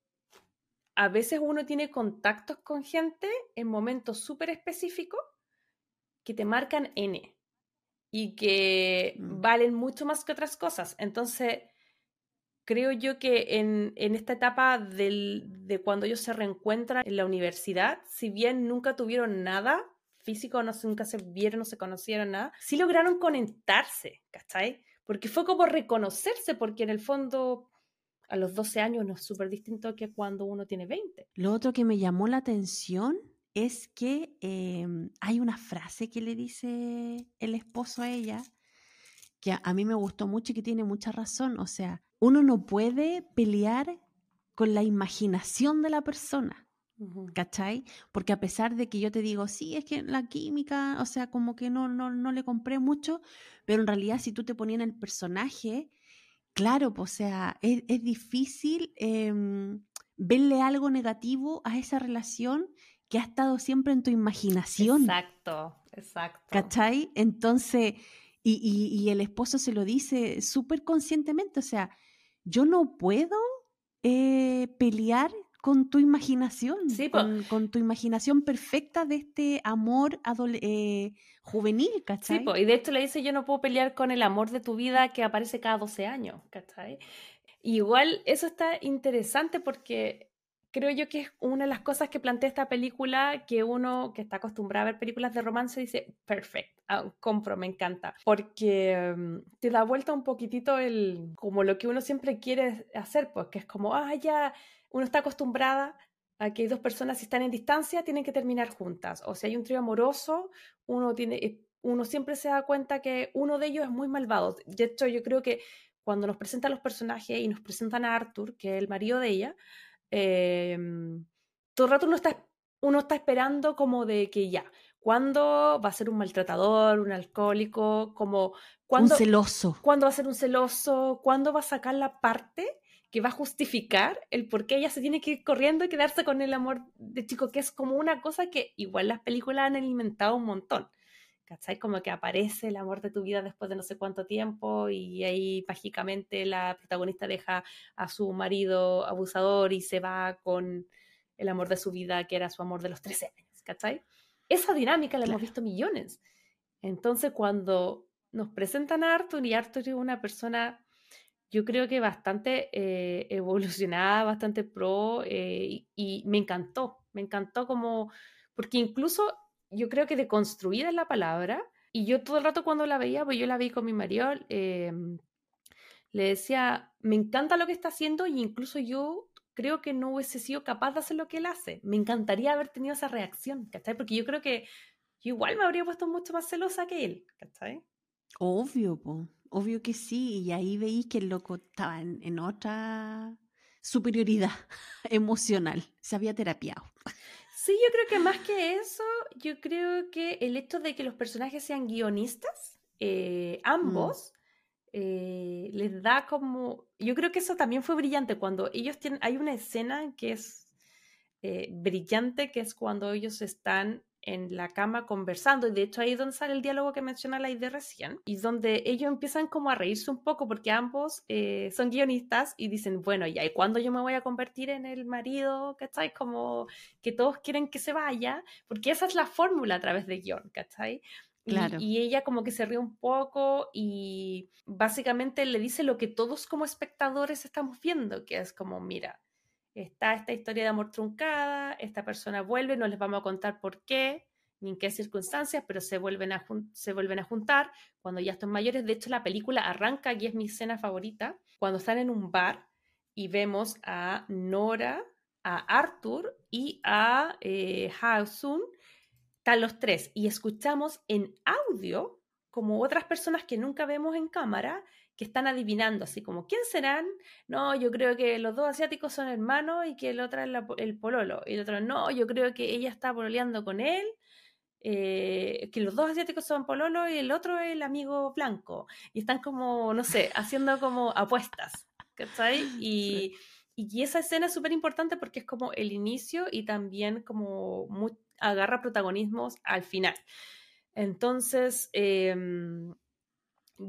a veces uno tiene contactos con gente en momentos súper específicos que te marcan N y que Mm. valen mucho más que otras cosas. Entonces, creo yo que en, en esta etapa del- de cuando ellos se reencuentran en la universidad, si bien nunca tuvieron nada físico, no, nunca se vieron, no se conocieron nada, sí lograron conectarse, ¿cachai? Porque fue como reconocerse, porque en el fondo a los 12 años no es súper distinto que cuando uno tiene 20. Lo otro que me llamó la atención es que em, hay una frase que le dice el esposo a ella que a, a mí me gustó mucho y que tiene mucha razón. O sea, uno no puede pelear con la imaginación de la persona, ¿cachai? Porque a pesar de que yo te digo, sí, es que la química, o sea, como que no, no, no le compré mucho, pero en realidad si tú te ponías en el personaje, claro, pues, o sea, es, es difícil em, verle algo negativo a esa relación que ha estado siempre en tu imaginación. Exacto, exacto. ¿Cachai? Entonces, y, y- y el esposo se lo dice súper conscientemente, o sea, yo no puedo eh, pelear con tu imaginación, Sí, con, con tu imaginación perfecta de este amor eh, juvenil, Sí, ¿cachai? po, y de hecho le dice, yo no puedo pelear con el amor de tu vida que aparece cada 12 años, ¿cachai? Igual eso está interesante porque creo yo que es una de las cosas que plantea esta película que uno que está acostumbrado a ver películas de romance dice, perfect, ah, compro, me encanta, porque mm, te da vuelta un poquitito el, como lo que uno siempre quiere hacer, pues que es como, ah, ya, uno está acostumbrada a que dos personas si están en distancia tienen que terminar juntas, o si hay un trío amoroso, uno tiene, eh, uno siempre se da cuenta que uno de ellos es muy malvado. De hecho, yo creo que cuando nos presentan los personajes y nos presentan a Arthur, que es el marido de ella, eh, todo el rato uno está, uno está esperando como de que ya, ¿cuándo va a ser un maltratador, un alcohólico? Como, Un ¿cuándo, celoso. ¿Cuándo va a ser un celoso? ¿Cuándo va a sacar la parte que va a justificar el por qué ella se tiene que ir corriendo y quedarse con el amor de chico? Que es como una cosa que igual las películas han alimentado un montón. ¿Cachai? Como que aparece el amor de tu vida después de no sé cuánto tiempo y ahí mágicamente la protagonista deja a su marido abusador y se va con el amor de su vida, que era su amor de los 13 años, ¿cachai? Esa dinámica la hemos visto millones. Entonces, cuando nos presentan a Arthur y Arthur es una persona, yo creo que bastante eh, evolucionada, bastante pro, eh, y, y me encantó, me encantó como, porque incluso yo creo que deconstruida es la palabra, y yo todo el rato cuando la veía, pues yo la vi con mi marido, eh, le decía, me encanta lo que está haciendo y incluso yo creo que no hubiese sido capaz de hacer lo que él hace. Me encantaría haber tenido esa reacción, ¿cachai? Porque yo creo que yo igual me habría puesto mucho más celosa que él, ¿cachai? Obvio, po. Obvio que sí. Y ahí veí que el loco estaba en, en otra superioridad emocional. Se había terapiado. Sí, yo creo que más que eso, yo creo que el hecho de que los personajes sean guionistas, eh, ambos, eh, les da como... Yo creo que eso también fue brillante cuando ellos tienen... Hay una escena que es eh, brillante, que es cuando ellos están en la cama conversando, y de hecho ahí es donde sale el diálogo que menciona la idea recién, y donde ellos empiezan como a reírse un poco porque ambos eh, son guionistas y dicen, bueno, ya, ¿y cuándo yo me voy a convertir en el marido? ¿Cachai? Como que todos quieren que se vaya, porque esa es la fórmula a través de guion, ¿cachai? Y, Claro. y ella como que se ríe un poco y básicamente le dice lo que todos como espectadores estamos viendo, que es como, mira, está esta historia de amor truncada, esta persona vuelve, no les vamos a contar por qué, ni en qué circunstancias, pero se vuelven a, se vuelven a juntar cuando ya están mayores. De hecho, la película arranca, y es mi escena favorita, cuando están en un bar y vemos a Nora, a Arthur y a eh, Haosun, están los tres, y escuchamos en audio como otras personas que nunca vemos en cámara que están adivinando, así como, ¿quién serán? No, yo creo que los dos asiáticos son hermanos y que el otro es el pololo. Y el otro, no, yo creo que ella está pololeando con él, eh, que los dos asiáticos son pololo y el otro es el amigo blanco. Y están como, no sé, haciendo como apuestas, ¿cachai? Y, y esa escena es súper importante porque es como el inicio y también como agarra protagonismos al final. Entonces, em,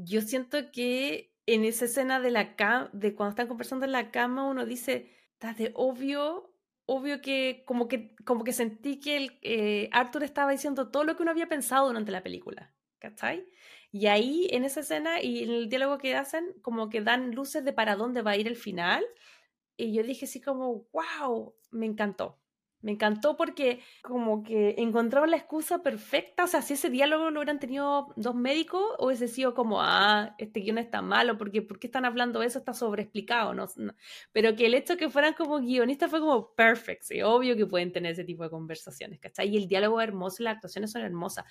yo siento que en esa escena de la cama, de cuando están conversando en la cama, uno dice, está de obvio, obvio que como que, como que sentí que el, eh, Arthur estaba diciendo todo lo que uno había pensado durante la película, ¿cachai? Y ahí, en esa escena y en el diálogo que hacen, como que dan luces de para dónde va a ir el final. Y yo dije así como, wow, me encantó. Me encantó porque como que encontraron la excusa perfecta, o sea, si ese diálogo lo hubieran tenido dos médicos, hubiese sido como, ah, este guion está malo, porque ¿por qué están hablando eso? Está sobreexplicado, ¿no? Pero que el hecho de que fueran como guionistas fue como perfect, sí, obvio que pueden tener ese tipo de conversaciones, ¿cachai? Y el diálogo es hermoso las actuaciones son hermosas.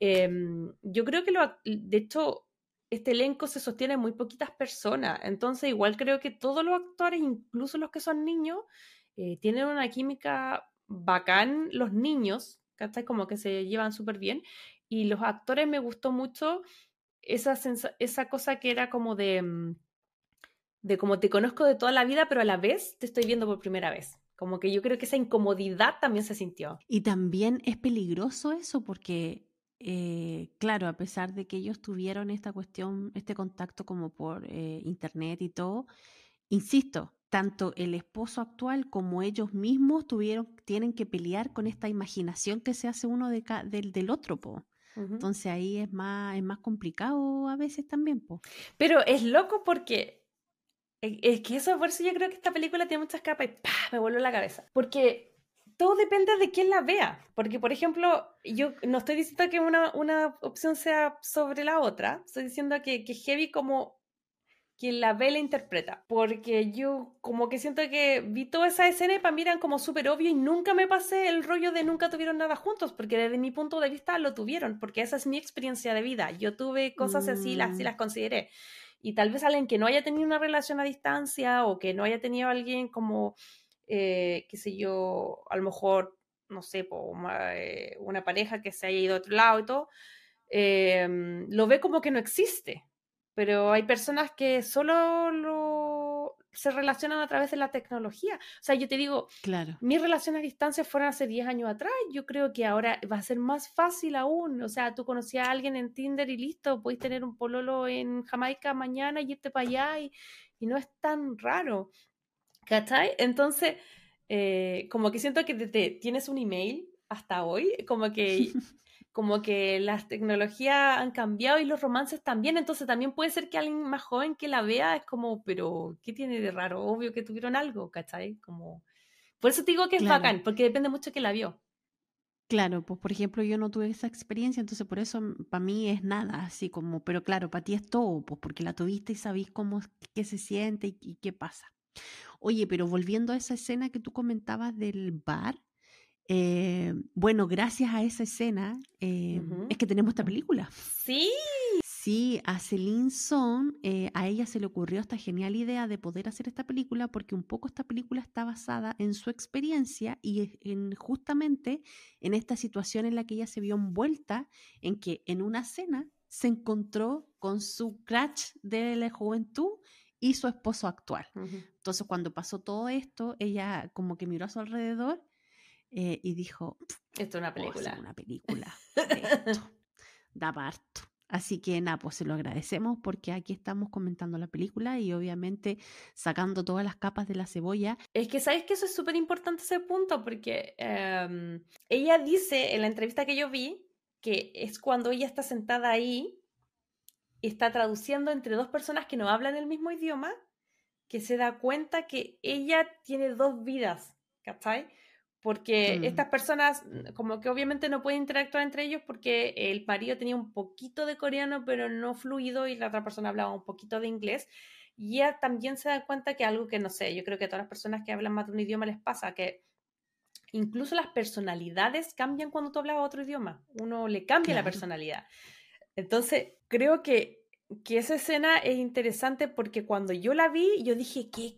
Em, yo creo que, lo, de hecho, este elenco se sostiene en muy poquitas personas, entonces igual creo que todos los actores, incluso los que son niños, eh, tienen una química bacán los niños, ¿cachai? Como que se llevan súper bien. Y los actores me gustó mucho esa, esa cosa que era como de, mm, de como te conozco de toda la vida, pero a la vez te estoy viendo por primera vez. Como que yo creo que esa incomodidad también se sintió. Y también es peligroso eso porque, eh, claro, a pesar de que ellos tuvieron esta cuestión, este contacto como por eh, internet y todo, insisto, tanto el esposo actual como ellos mismos tuvieron, tienen que pelear con esta imaginación que se hace uno de del, del otro, po. Entonces ahí es más, es más complicado a veces también, po. Pero es loco porque e, es que eso, por eso yo creo que esta película tiene muchas capas y me vuelve la cabeza. Porque todo depende de quién la vea. Porque, por ejemplo, yo no estoy diciendo que una, una opción sea sobre la otra, estoy diciendo que, que Heavy como quien la ve la interpreta. Porque yo como que siento que vi toda esa escena y para mí eran como súper obvio y nunca me pasé el rollo de nunca tuvieron nada juntos, porque desde mi punto de vista lo tuvieron, porque esa es mi experiencia de vida. Yo tuve cosas así, las, así mm. las consideré. Y tal vez alguien que no haya tenido una relación a distancia o que no haya tenido alguien como, eh, qué sé yo, a lo mejor, no sé, una, eh, una pareja que se haya ido a otro lado y todo, eh, lo ve como que no existe pero hay personas que solo lo, se relacionan a través de la tecnología. O sea, yo te digo, claro. mis relaciones a distancia fueron hace 10 años atrás, yo creo que ahora va a ser más fácil aún. O sea, tú conocías a alguien en Tinder y listo, podéis tener un pololo en Jamaica mañana y irte para allá y, y no es tan raro. ¿Cachai? Entonces, eh, como que siento que te, tienes un email hasta hoy, como que como que las tecnologías han cambiado y los romances también, entonces también puede ser que alguien más joven que la vea es como, pero ¿qué tiene de raro? Obvio que tuvieron algo, ¿cachai? Como... Por eso te digo que es bacán, porque depende mucho de que la vio. Claro, pues por ejemplo yo no tuve esa experiencia, entonces por eso para mí es nada, así como, pero claro, para ti es todo, pues porque la tuviste y sabéis cómo, qué se siente y, y qué pasa. Oye, pero volviendo a esa escena que tú comentabas del bar, eh, bueno, gracias a esa escena eh, es que tenemos esta película. Sí. Sí, a Celine Son, eh, a ella se le ocurrió esta genial idea de poder hacer esta película porque un poco esta película está basada en su experiencia y en, justamente en esta situación en la que ella se vio envuelta, en que en una cena se encontró con su crush de la juventud y su esposo actual. Entonces, cuando pasó todo esto, ella como que miró a su alrededor eh, y dijo, esto es una película. una película. da parto. Así que nada, pues se lo agradecemos porque aquí estamos comentando la película y obviamente sacando todas las capas de la cebolla. Es que sabes que eso es súper importante ese punto porque em, ella dice en la entrevista que yo vi que es cuando ella está sentada ahí y está traduciendo entre dos personas que no hablan el mismo idioma, que se da cuenta que ella tiene dos vidas, ¿cachai? Porque mm. estas personas mm, como que obviamente no pueden interactuar entre ellos porque el marido tenía un poquito de coreano pero no fluido y la otra persona hablaba un poquito de inglés y ella también se da cuenta que algo que no sé, yo creo que a todas las personas que hablan más de un idioma les pasa que incluso las personalidades cambian cuando tú hablas otro idioma, uno le cambia la personalidad. Entonces, creo que, que esa escena es interesante porque cuando yo la vi, yo dije, qué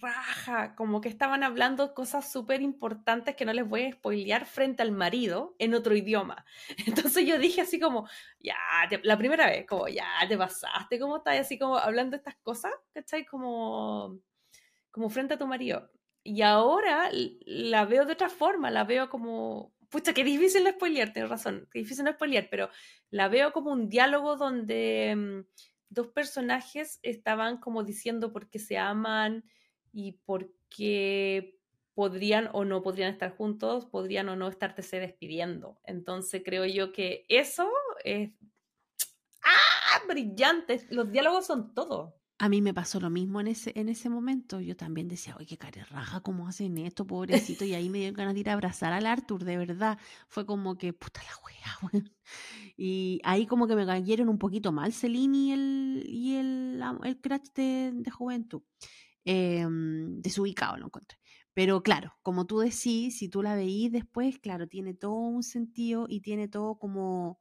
raja, como que estaban hablando cosas súper importantes que no les voy a spoilear frente al marido en otro idioma. Entonces yo dije así como, ya, la primera vez, como, ya, te pasaste, ¿cómo estás? Así como hablando estas cosas, ¿cachai? Como, como frente a tu marido. Y ahora la veo de otra forma, la veo como, pucha, qué difícil no spoilear, tienes razón, qué difícil no spoilear, pero la veo como un diálogo donde mm, dos personajes estaban como diciendo por qué se aman y por qué podrían o no podrían estar juntos, podrían o no estarse despidiendo. Entonces creo yo que eso es... ¡Ah! Brillante. Los diálogos son todo. A mí me pasó lo mismo en ese, en ese momento. Yo también decía, oye, qué raja, ¿cómo hacen esto, pobrecito? Y ahí me dio ganas de ir a abrazar al Arthur, de verdad. Fue como que, puta la wea, Y ahí como que me cayeron un poquito mal Celine y el, y el, el crash de, de juventud. Eh, desubicado lo encontré. Pero claro, como tú decís, si tú la veís después, claro, tiene todo un sentido y tiene todo como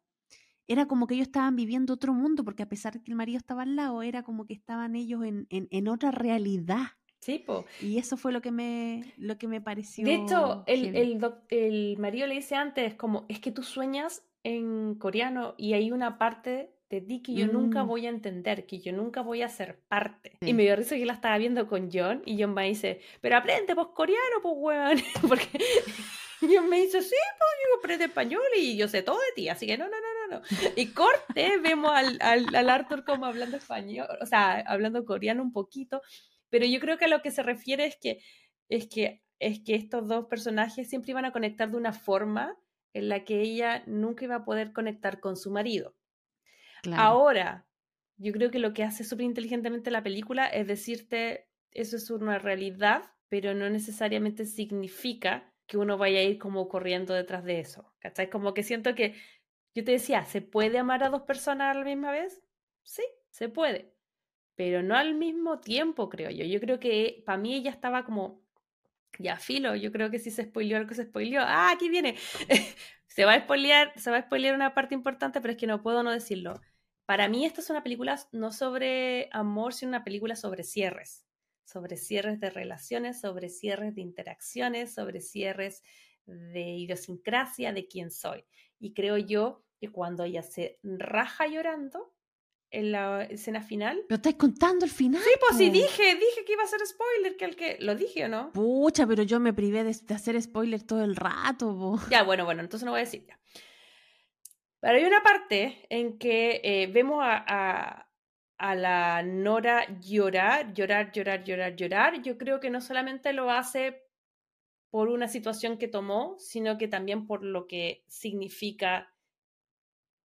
era como que ellos estaban viviendo otro mundo, porque a pesar de que el marido estaba al lado, era como que estaban ellos en, en, otra realidad. Sí, po. Y eso fue lo que me, lo que me pareció. De hecho, el, el, el, marido le dice antes, como, es que tú sueñas en coreano y hay una parte de ti que yo nunca mm. voy a entender, que yo nunca voy a ser parte. Y me dio risa que la estaba viendo con John y John me dice, pero aprende pues coreano, pues weón. porque John me dice, sí, pues yo aprende español y yo sé todo de ti, así que no, no, no, y corte, vemos al, al, Arthur como hablando español, o sea, hablando coreano un poquito, pero yo creo que a lo que se refiere es que, es que, es que estos dos personajes siempre iban a conectar de una forma en la que ella nunca iba a poder conectar con su marido. Ahora, yo creo que lo que hace súper inteligentemente la película es decirte, eso es una realidad, pero no necesariamente significa que uno vaya a ir como corriendo detrás de eso. ¿Cachai? Como que siento que yo te decía, ¿se puede amar a dos personas a la misma vez? Sí, se puede, pero no al mismo tiempo, creo yo. Yo creo que para mí ella estaba como, ya filo, yo creo que si se spoileó algo, se spoileó. Ah, aquí viene. se va a spoilear, se va a spoilear una parte importante, pero es que no puedo no decirlo. Para mí esta es una película no sobre amor, sino una película sobre cierres. Sobre cierres de relaciones, sobre cierres de interacciones, sobre cierres de idiosincrasia, de quién soy. Y creo yo que cuando ella se raja llorando en la escena final. ¿Pero estáis contando el final? Sí, pues sí, dije, dije que iba a ser spoiler, que el que. ¿Lo dije o no? Pucha, pero yo me privé de, hacer spoiler todo el rato. Ya, bueno, bueno, entonces no voy a decir ya. Pero hay una parte en que eh, vemos a, a, a, la Nora llorar, llorar, llorar, llorar, llorar. Yo creo que no solamente lo hace por una situación que tomó, sino que también por lo que significa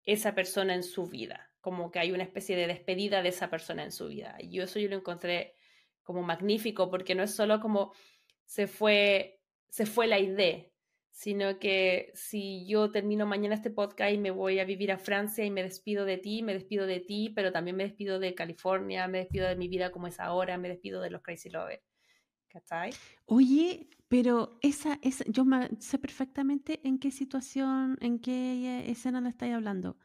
esa persona en su vida, como que hay una especie de despedida de esa persona en su vida. Y yo eso yo lo encontré como magnífico, porque no es solo como se fue, se fue la idea, sino que si yo termino mañana este podcast y me voy a vivir a Francia y me despido de ti, me despido de ti, pero también me despido de California, me despido de mi vida como es ahora, me despido de los Crazy Lovers. ¿Cachai? Oye, pero esa, esa, yo sé perfectamente en qué situación, en qué escena la estáis hablando.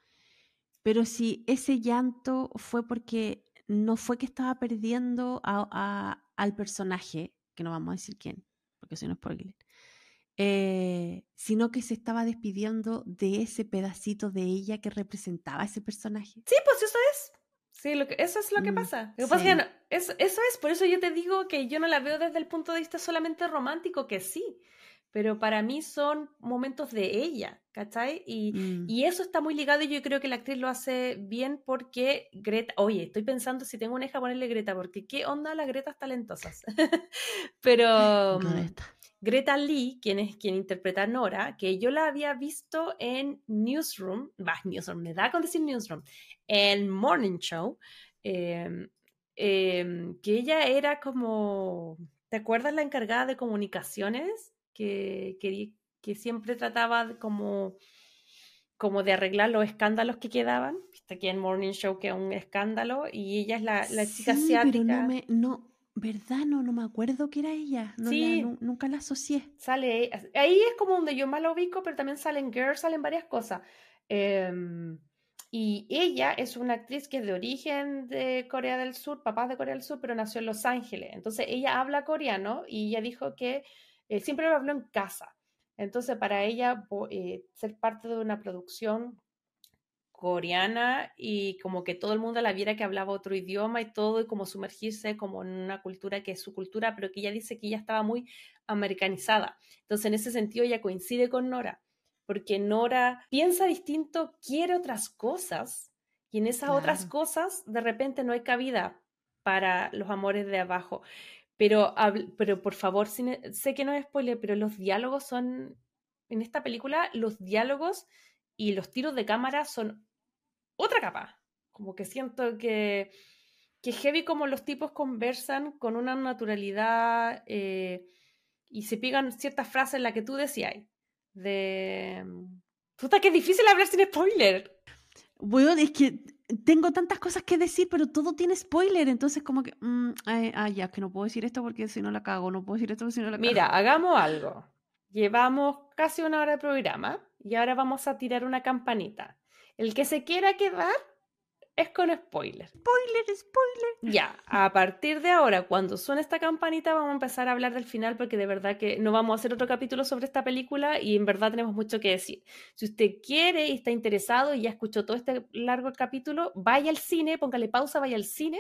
Pero si ese llanto fue porque no fue que estaba perdiendo a, al personaje, que no vamos a decir quién, porque si no spoiler, eh, sino que se estaba despidiendo de ese pedacito de ella que representaba a ese personaje. Sí, pues eso es. Sí, lo que, eso es lo que mm, pasa. Lo que pasa es eso, es, por eso yo te digo que yo no la veo desde el punto de vista solamente romántico, que sí, pero para mí son momentos de ella, ¿cachai? Y, mm. y, eso está muy ligado y yo creo que la actriz lo hace bien porque Greta, oye, estoy pensando si tengo una hija ponerle Greta, porque qué onda las Gretas talentosas. pero... Greta. Greta Lee, quien es quien interpreta a Nora, que yo la había visto en Newsroom, bah, Newsroom, me da con decir Newsroom, en Morning Show, em, que ella era como, ¿te acuerdas la encargada de comunicaciones? Que, que, que siempre trataba como, como de arreglar los escándalos que quedaban. Viste aquí en Morning Show que es un escándalo y ella es la, la chica sí, asiática. Pero no, me, no, ¿Verdad? No, no me acuerdo que era ella. No sí. nunca la asocié. Sale. Ahí es como donde yo más la ubico, pero también salen Girls, salen varias cosas. Em, y ella es una actriz que es de origen de Corea del Sur, papás de Corea del Sur, pero nació en Los Ángeles. Entonces ella habla coreano y ella dijo que eh, siempre lo habló en casa. Entonces para ella eh, ser parte de una producción coreana y como que todo el mundo la viera que hablaba otro idioma y todo y como sumergirse como en una cultura que es su cultura, pero que ella dice que ella estaba muy americanizada. Entonces en ese sentido ella coincide con Nora porque Nora piensa distinto, quiere otras cosas y en esas otras cosas de repente no hay cabida para los amores de abajo. Pero, pero por favor, sé que no es spoiler, pero los diálogos son, en esta película, los diálogos y los tiros de cámara son otra capa. Como que siento que, que heavy como los tipos conversan con una naturalidad eh, y se pegan ciertas frases en las que tú decías de... Puta, que difícil hablar sin spoiler. Bueno, es que tengo tantas cosas que decir, pero todo tiene spoiler, entonces como que... Mm, ay, ya, que no puedo decir esto porque si no la cago, no puedo decir esto porque si no la cago. Mira, hagamos algo. Llevamos casi una hora de programa y ahora vamos a tirar una campanita. El que se quiera quedar es con spoiler. Spoiler, spoiler. Ya, a partir de ahora, cuando suene esta campanita, vamos a empezar a hablar del final porque de verdad que no vamos a hacer otro capítulo sobre esta película y en verdad tenemos mucho que decir. Si usted quiere y está interesado y ya escuchó todo este largo capítulo, vaya al cine, póngale pausa, vaya al cine,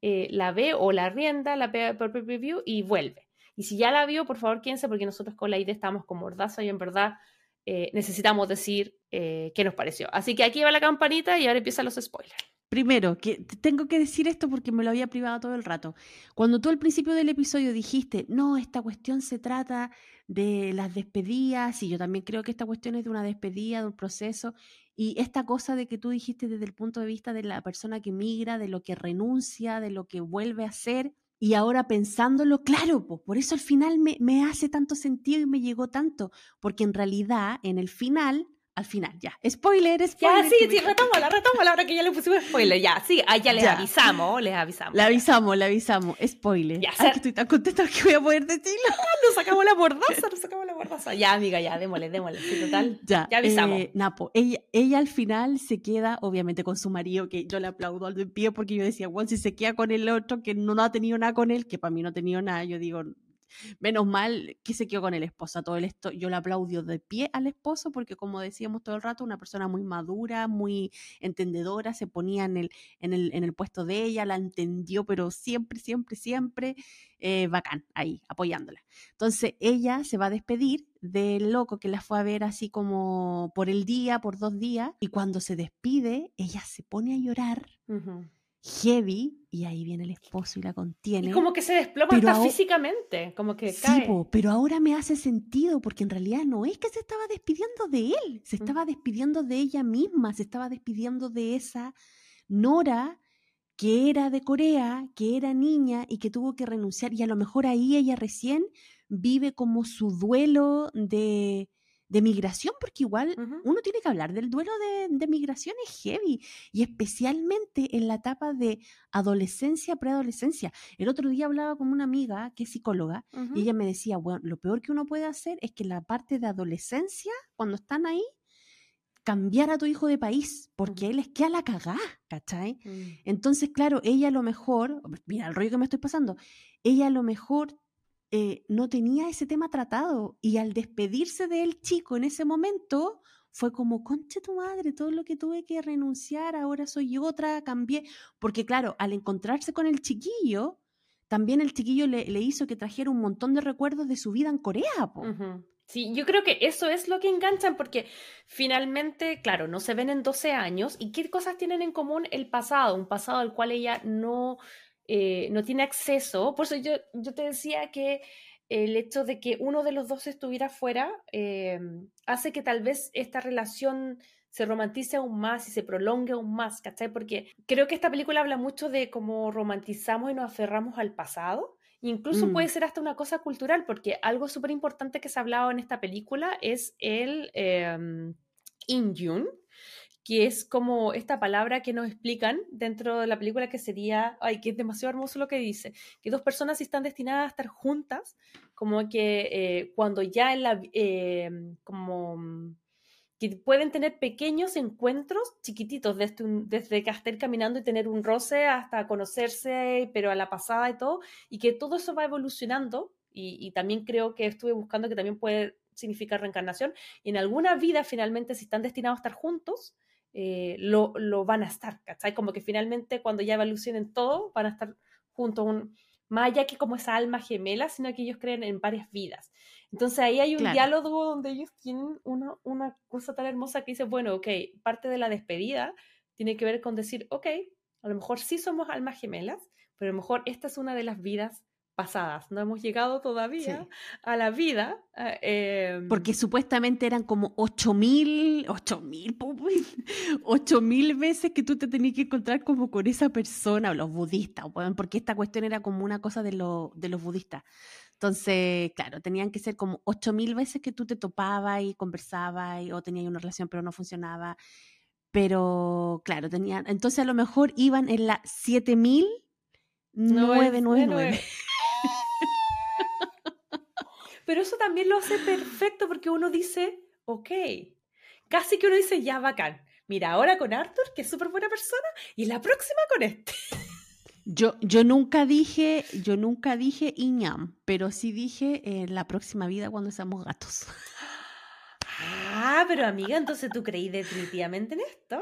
eh, la ve o la rienda, la ve por preview y vuelve. Y si ya la vio, por favor, quédense porque nosotros con la idea estamos con mordaza y en verdad eh, necesitamos decir eh, qué nos pareció. Así que aquí va la campanita y ahora empiezan los spoilers. Primero, que tengo que decir esto porque me lo había privado todo el rato. Cuando tú al principio del episodio dijiste, no, esta cuestión se trata de las despedidas, y yo también creo que esta cuestión es de una despedida, de un proceso, y esta cosa de que tú dijiste desde el punto de vista de la persona que migra, de lo que renuncia, de lo que vuelve a hacer, y ahora pensándolo, claro, pues por eso al final me, me hace tanto sentido y me llegó tanto, porque en realidad en el final al final, ya. Spoiler, spoiler. Ya, sí, sí, retómala, retómala, ahora que ya le pusimos spoiler, ya, sí, ahí ya les avisamos, les avisamos. Le avisamos, le avisamos, spoiler. Ya, Ay, que estoy tan contenta que voy a poder decirlo. nos sacamos la mordaza, nos sacamos la mordaza. Ya, amiga, ya, démosle, démosle, sí, total. Ya, ya avisamos. Eh, Napo, ella, ella al final se queda, obviamente, con su marido, que yo le aplaudo al de pie porque yo decía, bueno, si se queda con el otro que no, no ha tenido nada con él, que para mí no ha tenido nada, yo digo, Menos mal que se quedó con el esposo. Todo esto, yo le aplaudio de pie al esposo porque, como decíamos todo el rato, una persona muy madura, muy entendedora, se ponía en el, en el, en el puesto de ella, la entendió, pero siempre, siempre, siempre eh, bacán, ahí, apoyándola. Entonces, ella se va a despedir del loco que la fue a ver así como por el día, por dos días, y cuando se despide, ella se pone a llorar heavy y ahí viene el esposo y la contiene. Y como que se desploma hasta físicamente, como que cae. Sí, pero ahora me hace sentido porque en realidad no es que se estaba despidiendo de él, se estaba despidiendo de ella misma, se estaba despidiendo de esa Nora que era de Corea, que era niña y que tuvo que renunciar y a lo mejor ahí ella recién vive como su duelo de de migración, porque igual uno tiene que hablar del duelo de, de, migración es heavy, y especialmente en la etapa de adolescencia, preadolescencia. El otro día hablaba con una amiga que es psicóloga, y ella me decía, bueno, lo peor que uno puede hacer es que la parte de adolescencia, cuando están ahí, cambiar a tu hijo de país, porque él es que a la cagá, ¿cachai? Mm. Entonces, claro, ella a lo mejor, mira el rollo que me estoy pasando, ella a lo mejor eh, no tenía ese tema tratado y al despedirse del chico en ese momento fue como, conche tu madre, todo lo que tuve que renunciar, ahora soy otra, cambié, porque claro, al encontrarse con el chiquillo, también el chiquillo le, hizo que trajera un montón de recuerdos de su vida en Corea. Sí, yo creo que eso es lo que enganchan porque finalmente, claro, no se ven en 12 años y qué cosas tienen en común el pasado, un pasado al cual ella no, eh, no tiene acceso. Por eso yo, yo te decía que el hecho de que uno de los dos estuviera fuera eh, hace que tal vez esta relación se romantice aún más y se prolongue aún más, ¿cachai? Porque creo que esta película habla mucho de cómo romantizamos y nos aferramos al pasado. Incluso puede mm. ser hasta una cosa cultural, porque algo súper importante que se ha hablado en esta película es el eh, Injun, que es como esta palabra que nos explican dentro de la película que sería, ay, que es demasiado hermoso lo que dice, que dos personas están destinadas a estar juntas, como que eh, cuando ya en la, eh, como que pueden tener pequeños encuentros chiquititos, desde, desde que estar caminando y tener un roce hasta conocerse, pero a la pasada y todo, y que todo eso va evolucionando. Y, también creo que estuve buscando que también puede significar reencarnación. Y en alguna vida, finalmente, si están destinados a estar juntos, eh, lo, lo, van a estar, ¿cachai? Como que finalmente cuando ya evolucionen todo, van a estar juntos, un, más allá que como esa alma gemela, sino que ellos creen en varias vidas. Entonces ahí hay un diálogo donde ellos tienen una, una cosa tan hermosa que dice, bueno, ok, parte de la despedida tiene que ver con decir, ok, a lo mejor sí somos almas gemelas, pero a lo mejor esta es una de las vidas pasadas. No hemos llegado todavía a la vida. Eh, Porque supuestamente eran como 8000, 8000, 8000 veces que tú te tenías que encontrar como con esa persona, o los budistas, porque esta cuestión era como una cosa de, de los budistas. Entonces, claro, tenían que ser como 8000 veces que tú te topabas y conversabas o tenías una relación pero no funcionaba. Pero, claro, tenían, entonces a lo mejor iban en la 7999. Pero eso también lo hace perfecto porque uno dice, ok, casi que uno dice, ya bacán. Mira, ahora con Arthur, que es súper buena persona, y la próxima con este. Yo, yo nunca dije, yo nunca dije Iñam, pero sí dije en eh, la próxima vida cuando seamos gatos. Ah, pero amiga, entonces tú creí definitivamente en esto.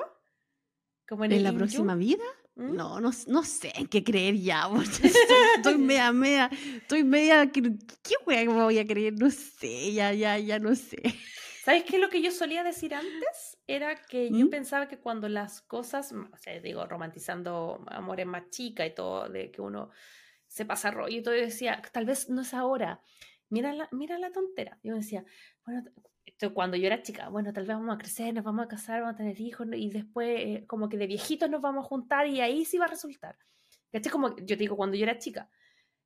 Como en, la próxima vida. ¿Mm? No, no, no, sé en qué creer ya. Estoy, media, media, estoy media, ¿qué, qué voy a creer? No sé, ya, ya, ya no sé. ¿Sabes qué? Lo que yo solía decir antes era que yo ¿Mm? pensaba que cuando las cosas, o sea, digo, romantizando amores más chica y todo, de que uno se pasa rollo y todo, yo decía, tal vez no es ahora. Mira la, mira la tontera. Yo decía, bueno, cuando yo era chica, bueno, tal vez vamos a crecer, nos vamos a casar, vamos a tener hijos y después eh, como que de viejitos nos vamos a juntar y ahí sí va a resultar. ¿Cachai? Como yo te digo, cuando yo era chica.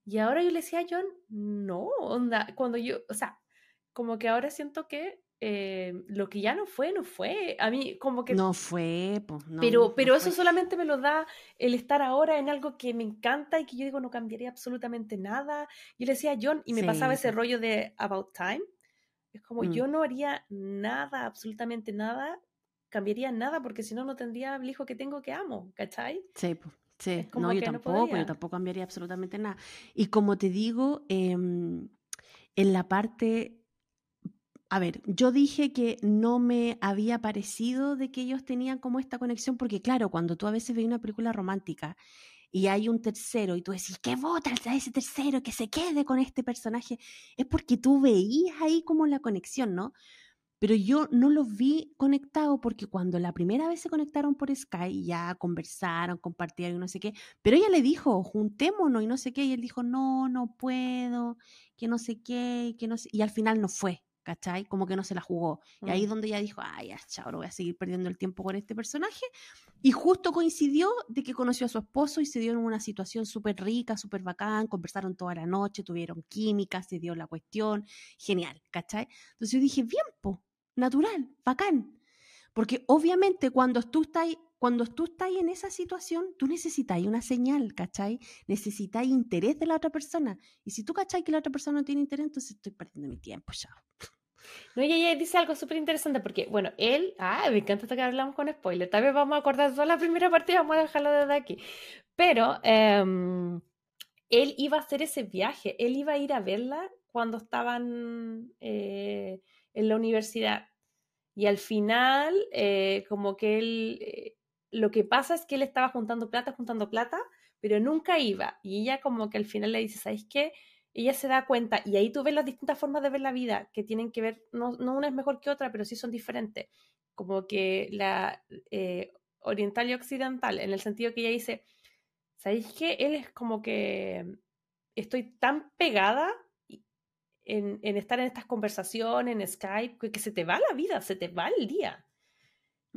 Y ahora yo le decía a John, no, onda, cuando yo, o sea, como que ahora siento que eh, lo que ya no fue, no fue. A mí como que... No fue, pues no. Pero, pero eso solamente me lo da el estar ahora en algo que me encanta y que yo digo no cambiaría absolutamente nada. Yo le decía a John y me pasaba ese rollo de About Time es como mm. yo no haría nada, absolutamente nada, cambiaría nada, porque si no, no tendría el hijo que tengo que amo, ¿cachai? Sí, sí. no, yo tampoco, yo tampoco cambiaría absolutamente nada. Y como te digo, em, en la parte a ver, yo dije que no me había parecido de que ellos tenían como esta conexión, porque claro, cuando tú a veces ves una película romántica y hay un tercero y tú decís, que vota a ese tercero, que se quede con este personaje, es porque tú veías ahí como la conexión, ¿no? Pero yo no los vi conectados porque cuando la primera vez se conectaron por Skype, ya conversaron, compartieron y no sé qué, pero ella le dijo, juntémonos y no sé qué, y él dijo, no, no puedo, que no sé qué, que no y al final no fue. ¿Cachai? Como que no se la jugó. Y ahí es mm. donde ella dijo, ay, ya, chao, no voy a seguir perdiendo el tiempo con este personaje. Y justo coincidió de que conoció a su esposo y se dio en una situación súper rica, súper bacán, conversaron toda la noche, tuvieron química, se dio la cuestión, genial, ¿cachai? Entonces yo dije, bien, po, natural, bacán. Porque obviamente cuando tú estás cuando tú estás en esa situación, tú necesitas una señal, ¿cachai? Necesitas interés de la otra persona. Y si tú, ¿cachai? Que la otra persona no tiene interés, entonces estoy perdiendo mi tiempo ya. No, y ella dice algo súper interesante porque, bueno, él, ah, me encanta que hablamos con spoiler, tal vez vamos a acordar toda la primera parte y vamos a dejarlo desde aquí. Pero em, él iba a hacer ese viaje, él iba a ir a verla cuando estaban eh, en la universidad. Y al final, eh, como que él eh, lo que pasa es que él estaba juntando plata, juntando plata, pero nunca iba. Y ella como que al final le dice, ¿sabes qué? Ella se da cuenta, y ahí tú ves las distintas formas de ver la vida, que tienen que ver, no, una es mejor que otra, pero sí son diferentes. Como que la eh, oriental y occidental, en el sentido que ella dice, ¿sabéis qué? Él es como que estoy tan pegada en, estar en estas conversaciones, en Skype, que se te va la vida, se te va el día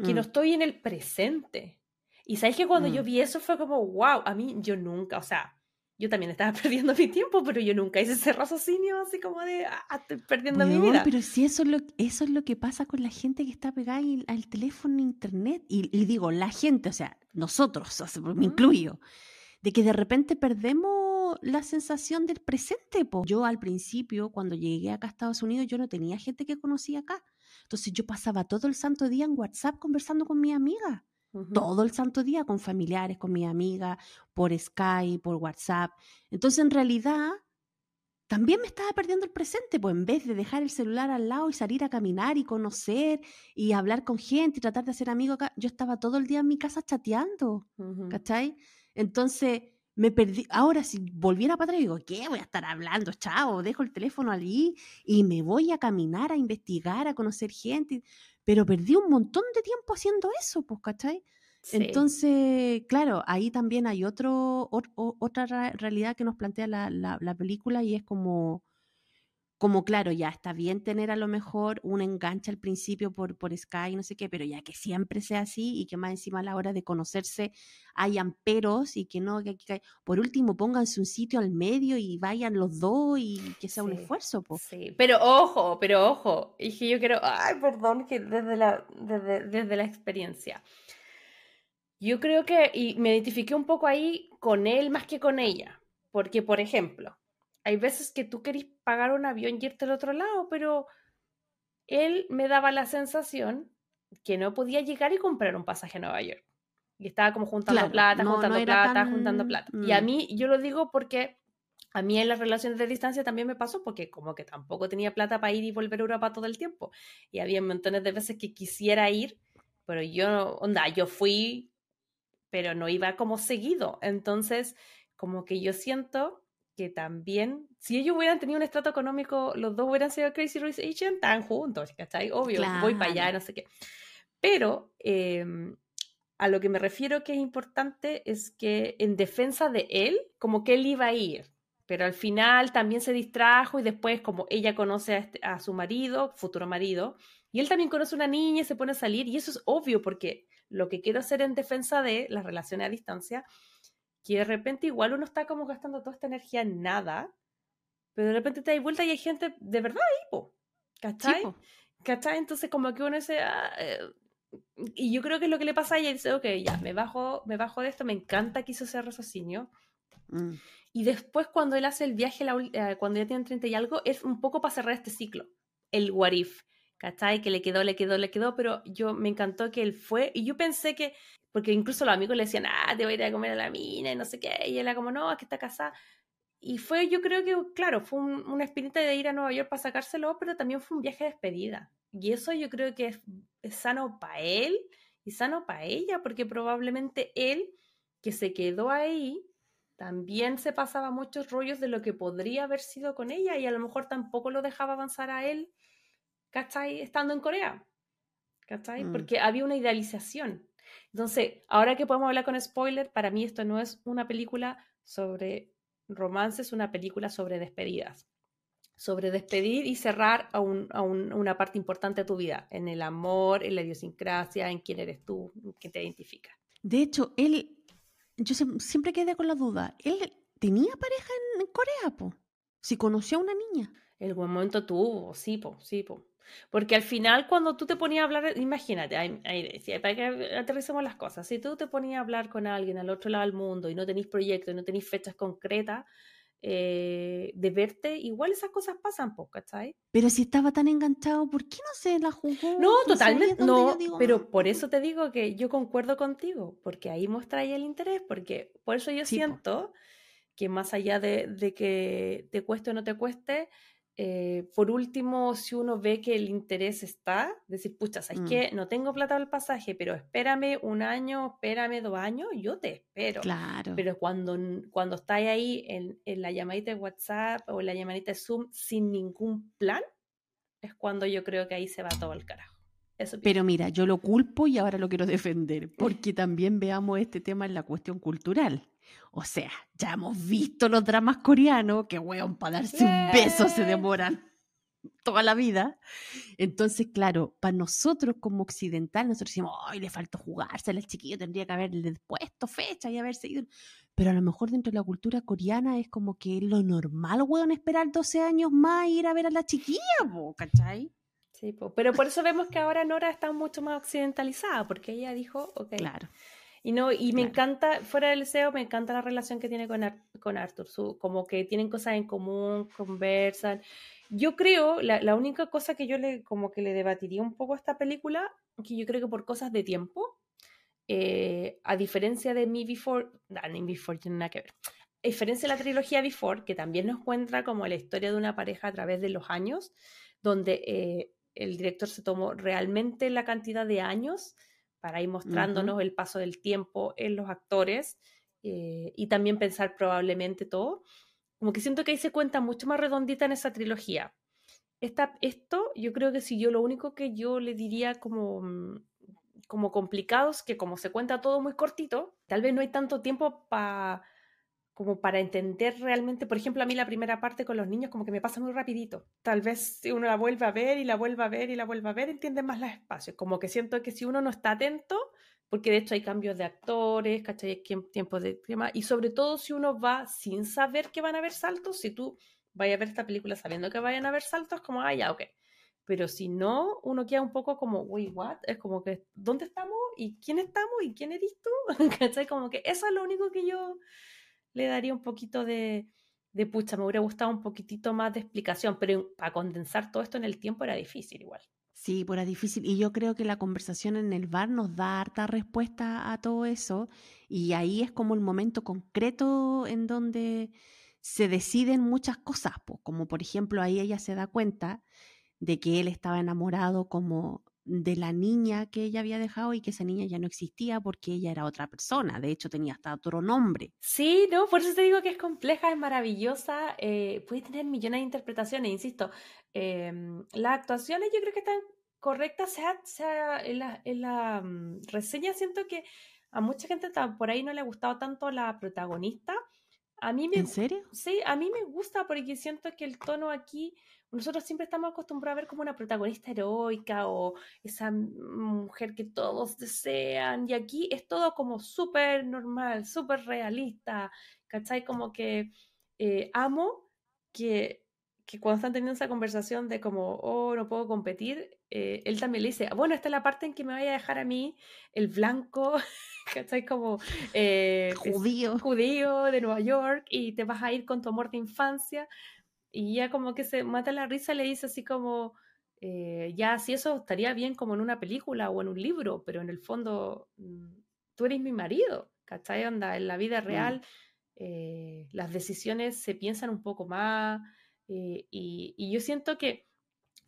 que no mm. estoy en el presente. Y sabes que cuando yo mm. vi eso fue como, wow, a mí yo nunca, o sea, yo también estaba perdiendo mi tiempo, pero yo nunca hice ese raciocinio así como de, ah, estoy perdiendo mi vida. Pero si eso es, lo, eso es lo que pasa con la gente que está pegada al teléfono, internet, y, digo, la gente, o sea, nosotros, o sea, me incluyo, de que de repente perdemos la sensación del presente. Po. Yo al principio, cuando llegué acá a Estados Unidos, yo no tenía gente que conocía acá Entonces yo pasaba todo el santo día en WhatsApp conversando con mi amiga. Todo el santo día con familiares, con mi amiga, por Skype, por WhatsApp. Entonces, en realidad, también me estaba perdiendo el presente, pues en vez de dejar el celular al lado y salir a caminar y conocer y hablar con gente y tratar de hacer amigos yo estaba todo el día en mi casa chateando, ¿cachai? Entonces me perdí. Ahora, si volviera para atrás, digo, ¿qué? Voy a estar hablando, chao, dejo el teléfono allí y me voy a caminar, a investigar, a conocer gente. Pero perdí un montón de tiempo haciendo eso, pues, ¿cachai? Entonces, claro, ahí también hay otro, otra realidad que nos plantea la, la, película y es como, como, claro, ya está bien tener a lo mejor un enganche al principio por, por Sky, no sé qué, pero ya que siempre sea así y que más encima a la hora de conocerse hayan peros y que no, que, por último pónganse un sitio al medio y vayan los dos y que sea un esfuerzo. pues Sí, pero ojo, pero ojo, y que yo quiero, ay, perdón, que desde la, desde, desde la experiencia. Yo creo que, y me identifiqué un poco ahí con él más que con ella, porque, por ejemplo, hay veces que tú querís pagar un avión y irte al otro lado, pero él me daba la sensación que no podía llegar y comprar un pasaje a Nueva York. Y estaba como juntando plata, juntando plata, juntando plata. Y a mm. mí, yo lo digo porque a mí en las relaciones de distancia también me pasó porque como que tampoco tenía plata para ir y volver a Europa todo el tiempo. Y había montones de veces que quisiera ir, pero yo, onda, yo fui pero no iba como seguido. Entonces, como que yo siento que también, si ellos hubieran tenido un estrato económico, los dos hubieran sido Crazy Rich Asian, están juntos, ¿cachai? Obvio, voy para allá, no sé qué. Pero em, a lo que me refiero que es importante es que en defensa de él, como que él iba a ir, pero al final también se distrajo y después como ella conoce a, este, a su marido, futuro marido, y él también conoce a una niña y se pone a salir, y eso es obvio porque lo que quiero hacer en defensa de las relaciones a distancia, que de repente igual uno está como gastando toda esta energía en nada, pero de repente te das vuelta y hay gente de verdad ahí, po, ¿cachai? ¿Cachai? Entonces como que uno dice, ah, eh", y yo creo que es lo que le pasa a ella, y dice, ok, ya, me bajo, me bajo de esto, me encanta que hizo ese raciocinio. Mm. Y después cuando él hace el viaje, eh, cuando ya tiene 30 y algo, es un poco para cerrar este ciclo, el what if. ¿cachai? Que le quedó, le quedó, le quedó, pero yo me encantó que él fue y yo pensé que, porque incluso los amigos le decían, ah, te voy a ir a comer a la mina y no sé qué, y él era como, no, es que está casada. Y fue, yo creo que, claro, fue una espinita de ir a Nueva York para sacárselo, pero también fue un viaje de despedida. Y eso yo creo que es, es sano para él y sano para ella, porque probablemente él, que se quedó ahí, también se pasaba muchos rollos de lo que podría haber sido con ella y a lo mejor tampoco lo dejaba avanzar a él ¿cachai? Estando en Corea, ¿cachai? Mm. Porque había una idealización. Entonces, ahora que podemos hablar con spoiler, para mí esto no es una película sobre romances, es una película sobre despedidas. Sobre despedir y cerrar a, una parte importante de tu vida, en el amor, en la idiosincrasia, en quién eres tú, en quién te identifica. De hecho, él, yo siempre quedé con la duda, ¿él tenía pareja en, Corea, po? Si conoció a una niña. El buen momento tuvo, sí, po, sí, po. Porque al final, cuando tú te ponías a hablar, imagínate, para que aterricemos las cosas, si tú te ponías a hablar con alguien al otro lado del mundo y no tenéis proyectos, no tenéis fechas concretas eh, de verte, igual esas cosas pasan, ¿cachai? Pero si estaba tan enganchado, ¿por qué no se la jugó? No, totalmente, no, pero por eso te digo que yo concuerdo contigo, porque ahí mostráis el interés, porque por eso yo siento que más allá de, de que te cueste o no te cueste, eh, por último, si uno ve que el interés está, decir, pucha, ¿sabes mm. qué? No tengo plata para el pasaje, pero espérame un año, espérame dos años, yo te espero. Claro. Pero cuando, cuando estás ahí en, en, la llamadita de WhatsApp o en la llamadita de Zoom sin ningún plan, es cuando yo creo que ahí se va todo el carajo. Eso pero mira, yo lo culpo y ahora lo quiero defender, porque también veamos este tema en la cuestión cultural. O sea, ya hemos visto los dramas coreanos, que weón, para darse un beso se demoran toda la vida. Entonces, claro, para nosotros como occidental, nosotros decimos, ay, le faltó jugarse, el chiquillo tendría que haberle puesto fecha y haber seguido. Pero a lo mejor dentro de la cultura coreana es como que es lo normal, weón, esperar 12 años más e ir a ver a la chiquilla, ¿cachai? Sí, pero por eso vemos que ahora Nora está mucho más occidentalizada, porque ella dijo, ok, claro Y no, y me Claro. encanta, fuera del SEO, me encanta la relación que tiene con, Ar- con Arthur. Su, como que tienen cosas en común, conversan. Yo creo, la, la única cosa que yo le, como que le debatiría un poco a esta película, que yo creo que por cosas de tiempo, eh, a diferencia de Me Before, no, ni Before tiene nada que ver. A diferencia de la trilogía Before, que también nos cuenta como la historia de una pareja a través de los años, donde eh, el director se tomó realmente la cantidad de años para ir mostrándonos el paso del tiempo en los actores eh, y también pensar probablemente todo. Como que siento que ahí se cuenta mucho más redondita en esa trilogía. Esta, esto, yo creo que si yo lo único que yo le diría como, mm, como complicados, que como se cuenta todo muy cortito, tal vez no hay tanto tiempo para como para entender realmente, por ejemplo, a mí la primera parte con los niños como que me pasa muy rapidito. Tal vez si uno la vuelve a ver y la vuelve a ver y la vuelve a ver, entiende más los espacios. Como que siento que si uno no está atento, porque de hecho hay cambios de actores, ¿cachai? Tiempos de tema, y sobre todo si uno va sin saber que van a haber saltos, si tú vayas a ver esta película sabiendo que vayan a haber saltos, como, ah, ya, ok. Pero si no, uno queda un poco como, wait, what? Es como que, ¿dónde estamos? ¿Y quién estamos? ¿Y quién eres tú? ¿Cachai? Como que eso es lo único que yo le daría un poquito de, de pucha, me hubiera gustado un poquitito más de explicación, pero para condensar todo esto en el tiempo era difícil igual. Sí, pues era difícil. Y yo creo que la conversación en el bar nos da harta respuesta a todo eso. Y ahí es como el momento concreto en donde se deciden muchas cosas. Pues, como por ejemplo, ahí ella se da cuenta de que él estaba enamorado como de la niña que ella había dejado y que esa niña ya no existía porque ella era otra persona. De hecho, tenía hasta otro nombre. Sí, no, por eso te digo que es compleja, es maravillosa, eh, puede tener millones de interpretaciones, insisto. em, las actuaciones yo creo que están correctas, sea, sea en la, en la mm, reseña siento que a mucha gente por ahí no le ha gustado tanto la protagonista. A mí me, ¿En serio? Sí, a mí me gusta porque siento que el tono aquí, nosotros siempre estamos acostumbrados a ver como una protagonista heroica o esa mujer que todos desean y aquí es todo como súper normal, súper realista, ¿cachai? Como que eh, amo que, que cuando están teniendo esa conversación de como, oh, no puedo competir, eh, él también le dice, bueno, esta es la parte en que me vaya a dejar a mí el blanco, ¿cachai? Como... eh, es- Judío. judío de Nueva York y te vas a ir con tu amor de infancia. Y ya como que se mata la risa, le dice así como, eh, ya si eso estaría bien como en una película o en un libro, pero en el fondo mm, tú eres mi marido, ¿cachai? Onda, en la vida real eh, las decisiones se piensan un poco más eh, y, y yo siento que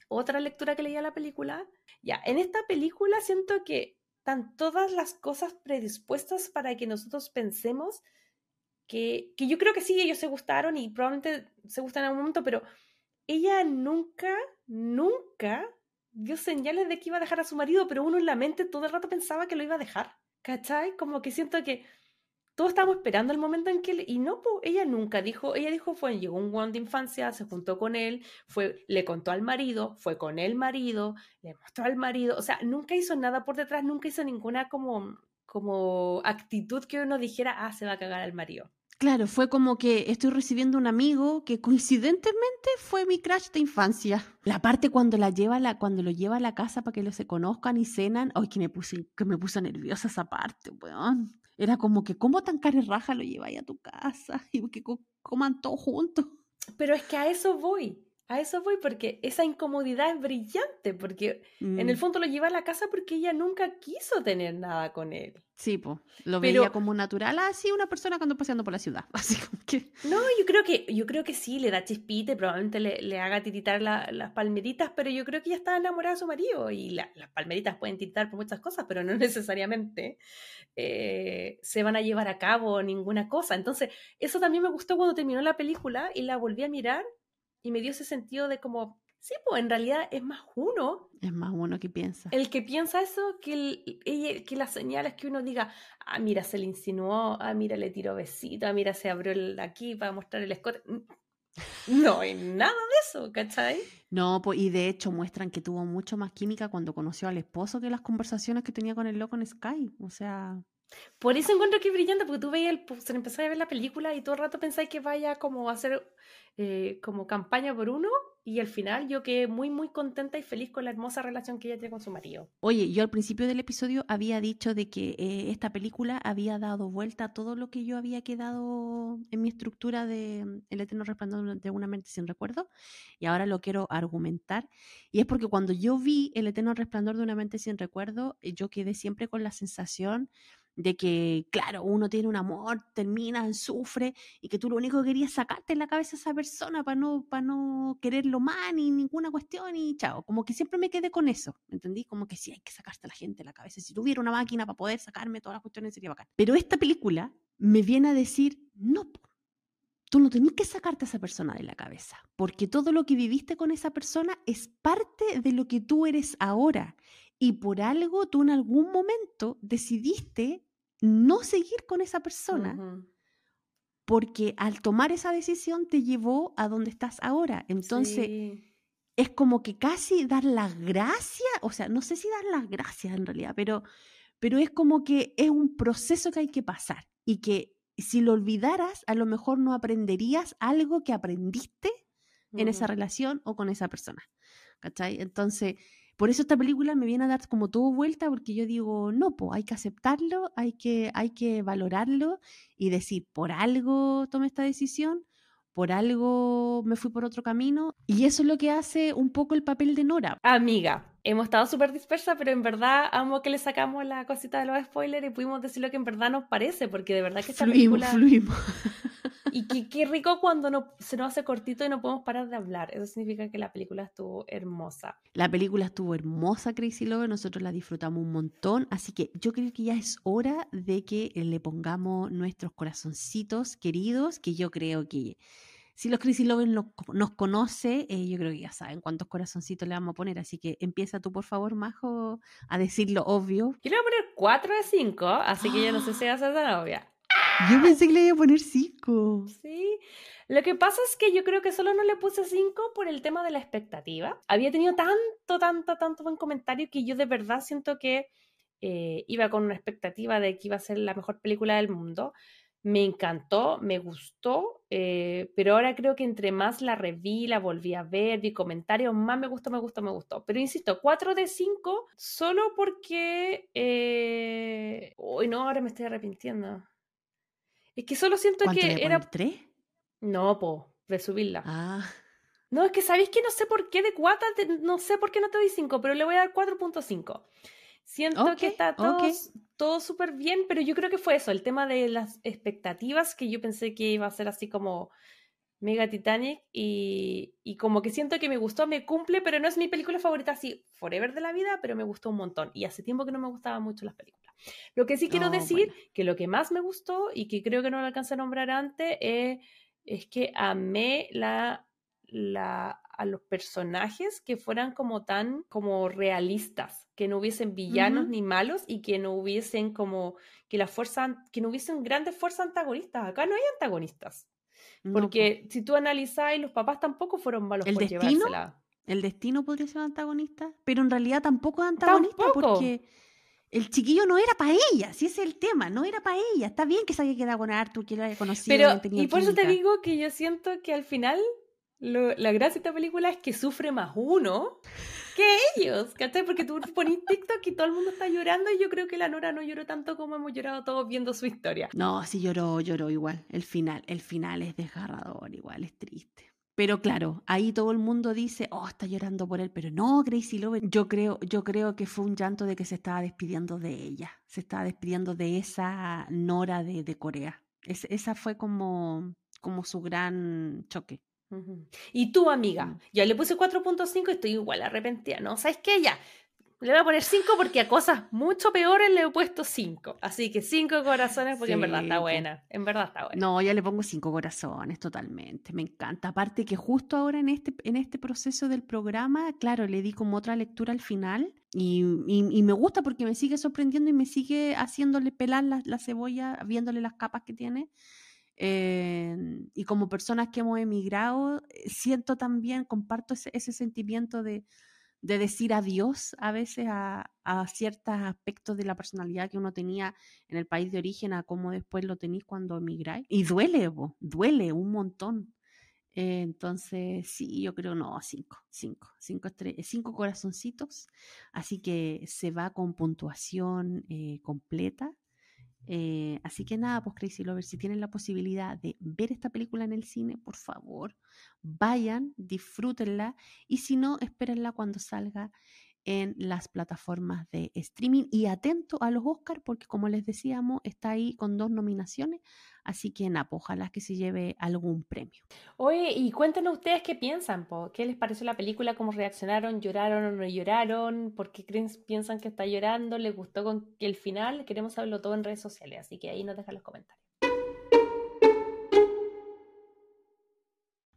otra lectura que leía la película, ya, en esta película siento que están todas las cosas predispuestas para que nosotros pensemos que, que yo creo que sí, ellos se gustaron y probablemente se gustan en algún momento, pero ella nunca, nunca dio señales de que iba a dejar a su marido, pero uno en la mente todo el rato pensaba que lo iba a dejar, ¿cachai? Como que siento que todos estábamos esperando el momento en que... le- Y no, po, ella nunca dijo, ella dijo, fue, llegó un guan de infancia, se juntó con él, fue, le contó al marido, fue con el marido, le mostró al marido, o sea, nunca hizo nada por detrás, nunca hizo ninguna como, como actitud que uno dijera, ah, se va a cagar al marido. Claro, fue como que estoy recibiendo un amigo que coincidentemente fue mi crush de infancia. La parte cuando la lleva la, cuando lo lleva a la casa para que los se conozcan y cenan, ay, que me puse, que me puso nerviosa esa parte, weón. Era como que, ¿cómo tan raja lo lleváis a tu casa? Y que co- coman todos juntos. Pero es que a eso voy, a eso voy, porque esa incomodidad es brillante, porque en el Mm, fondo lo lleva a la casa porque ella nunca quiso tener nada con él. Sí, pues, lo Pero- veía como natural, así una persona cuando paseando por la ciudad. Así como que, No, yo creo que, yo creo que sí, le da chispita y probablemente le, le haga tiritar la- las palmeritas, pero yo creo que ella está enamorada de su marido y la- las palmeritas pueden tiritar por muchas cosas, pero no necesariamente eh, se van a llevar a cabo ninguna cosa. Entonces, eso también me gustó cuando terminó la película y la volví a mirar y me dio ese sentido de como, sí, pues en realidad es más uno es más uno que piensa. el que piensa eso que, el- que las señales que uno diga, ah, mira, se le insinuó, ah, mira, le tiró besito, ah, mira, se abrió el, aquí para mostrar el escote. No hay nada de eso, ¿cachai? No, pues, y de hecho muestran que tuvo mucho más química cuando conoció al esposo que las conversaciones que tenía con el loco en Sky. O sea, Por eso encuentro que es brillante, porque tú veías, el, se empezó a ver la película y todo el rato pensáis que vaya como a hacer eh, como campaña por uno y al final yo quedé muy, muy contenta y feliz con la hermosa relación que ella tiene con su marido. Oye, yo al principio del episodio había dicho de que eh, esta película había dado vuelta a todo lo que yo había quedado en mi estructura de mm, El Eterno Resplandor de una mente sin recuerdo, y ahora lo quiero argumentar. Y es porque cuando yo vi El Eterno Resplandor de una mente sin recuerdo, eh, yo quedé siempre con la sensación de que, claro, uno tiene un amor, termina, sufre, y que tú lo único que querías sacarte en la cabeza a esa persona para no, para no quererlo más ni ninguna cuestión y chao. Como que siempre me quedé con eso, ¿entendí? Como que sí, hay que sacarte a la gente en la cabeza. Si tuviera una máquina para poder sacarme todas las cuestiones sería bacán. Pero esta película me viene a decir, no, tú no tenés que sacarte a esa persona de la cabeza, porque todo lo que viviste con esa persona es parte de lo que tú eres ahora. Y por algo tú en algún momento decidiste no seguir con esa persona. Porque al tomar esa decisión te llevó a donde estás ahora. Entonces, es como que casi dar las gracias, o sea, no sé si dar las gracias en realidad, pero, pero es como que es un proceso que hay que pasar y que si lo olvidaras, a lo mejor no aprenderías algo que aprendiste en esa relación o con esa persona. ¿Cachai? Entonces, por eso esta película me viene a dar como todo vuelta, porque yo digo, no, pues hay que aceptarlo, hay que, hay que valorarlo y decir, por algo tomé esta decisión, por algo me fui por otro camino. Y eso es lo que hace un poco el papel de Nora. Amiga, hemos estado súper dispersas, pero en verdad amo que le sacamos la cosita de los spoilers y pudimos decir lo que en verdad nos parece, porque de verdad que esta fluimos, película... Fluimos. Y qué rico cuando no, se nos hace cortito y no podemos parar de hablar. Eso significa que la película estuvo hermosa. La película estuvo hermosa, Crazy Lover. Nosotros la disfrutamos un montón. Así que yo creo que ya es hora de que le pongamos nuestros corazoncitos queridos, que yo creo que si los Crazy Lovers nos conoce, eh, yo creo que ya saben cuántos corazoncitos le vamos a poner. Así que empieza tú, por favor, Majo, a decir lo obvio. Yo le voy a poner 4 de 5, así que yo no sé si va a ser tan obvia. Yo pensé que le iba a poner 5. Sí. Lo que pasa es que yo creo que solo no le puse 5 por el tema de la expectativa. Había tenido tanto, tanto, tanto buen comentario que yo de verdad siento que eh, iba con una expectativa de que iba a ser la mejor película del mundo. Me encantó, me gustó, eh, pero ahora creo que entre más la reví, la volví a ver, vi comentarios, más me gustó, me gustó, me gustó. Pero insisto, 4 de 5 solo porque... Eh... Uy, no, ahora me estoy arrepintiendo. Es que solo siento que era. ¿Tres? No, po, de subirla. Ah. No, es que sabéis que no sé por qué de cuata, no sé por qué no te doy 5, pero le voy a dar 4.5. Siento que está todo, súper bien, pero yo creo que fue eso, el tema de las expectativas, que yo pensé que iba a ser así como Mega Titanic y, y, como que siento que me gustó, me cumple, pero no es mi película favorita así forever de la vida, pero me gustó un montón. Y hace tiempo que no me gustaban mucho las películas. Lo que sí quiero oh, decir, que lo que más me gustó y que creo que no lo alcancé a nombrar antes, es que amé la, la, a los personajes que fueran como tan como realistas, que no hubiesen villanos ni malos y que no hubiesen como que la fuerza, que no hubiesen grandes fuerzas antagonistas. Acá no hay antagonistas. Porque si tú analizas, los papás tampoco fueron malos ¿El por destino? El destino podría ser antagonista, pero en realidad tampoco es antagonista porque el chiquillo no era para ella, si ese es el tema, no era para ella. Está bien que se haya quedado con Arthur, que lo haya conocido. Pero, y por eso te digo que yo siento que al final la gracia de esta película es que sufre más uno que ellos, ¿cachai? Porque tú pones TikTok y todo el mundo está llorando y yo creo que la Nora no lloró tanto como hemos llorado todos viendo su historia. No, sí lloró, lloró igual. El final, el final es desgarrador, igual, es triste. Pero claro, ahí todo el mundo dice, oh, está llorando por él, pero no, Gracie Love. Yo creo, yo creo que fue un llanto de que se estaba despidiendo de ella, se estaba despidiendo de esa Nora de, de Corea. esa fue como, como su gran choque. Y tú, amiga, ya le puse 4.5 y estoy igual arrepentida, ¿no? ¿Sabes qué? Ya, le voy a poner 5 porque a cosas mucho peores le he puesto 5. Así que 5 corazones porque en verdad está buena. En verdad está buena. No, ya le pongo 5 corazones totalmente. Me encanta. Aparte que justo ahora en este, en este proceso del programa, claro, le di como otra lectura al final y, y, me gusta porque me sigue sorprendiendo y me sigue haciéndole pelar la, la cebolla, viéndole las capas que tiene. Eh, y como personas que hemos emigrado, eh, siento también, comparto ese, sentimiento de, de, decir adiós a veces a, a, ciertos aspectos de la personalidad que uno tenía en el país de origen, a cómo después lo tenéis cuando emigráis. Y duele, duele un montón. Eh, entonces, sí, yo creo no, cinco, cinco, cinco, cinco corazoncitos. Así que se va con puntuación eh, completa. Eh, así que nada, pues Crazy Lovers, si tienen la posibilidad de ver esta película en el cine, por favor, vayan, disfrútenla y si no, espérenla cuando salga en las plataformas de streaming y atento a los Oscars porque como les decíamos está ahí con dos nominaciones, así que nada, pues, ojalá que se lleve algún premio. Oye, y cuéntenos ustedes qué piensan, po? ¿qué les pareció la película? ¿Cómo reaccionaron? ¿Lloraron o no lloraron? ¿Por qué creen, piensan que está llorando? ¿Les gustó con el final? Queremos saberlo todo en redes sociales, así que ahí nos dejan los comentarios.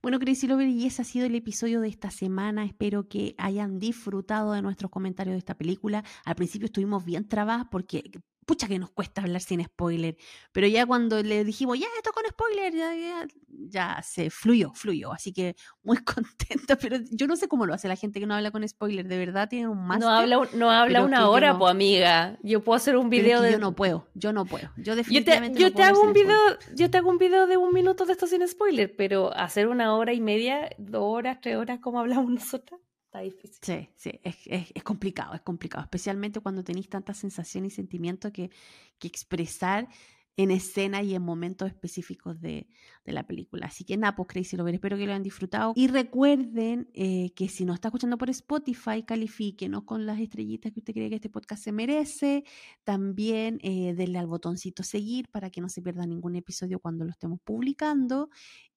Bueno, Crazy Lover, y ese ha sido el episodio de esta semana. Espero que hayan disfrutado de nuestros comentarios de esta película. Al principio estuvimos bien trabadas porque pucha que nos cuesta hablar sin spoiler, pero ya cuando le dijimos, ya, esto con spoiler, ya, ya, se fluyó, fluyó, así que muy contenta, pero yo no sé cómo lo hace la gente que no habla con spoiler, de verdad tiene un más. No habla, no habla una hora, pues amiga, yo puedo hacer un video de... Yo no puedo, yo no puedo, yo definitivamente yo te, hago un video, yo te hago un video de un minuto de esto sin spoiler, pero hacer una hora y media, dos horas, tres horas, como hablamos nosotras está difícil. Sí, sí, es, complicado, es complicado, especialmente cuando tenéis tanta sensación y sentimiento que, expresar en escena y en momentos específicos de, la película. Así que nada, pues Crazy Lover, espero que lo hayan disfrutado. Y recuerden eh, que si nos está escuchando por Spotify, califíquenos con las estrellitas que usted cree que este podcast se merece. También eh, denle al botoncito seguir para que no se pierda ningún episodio cuando lo estemos publicando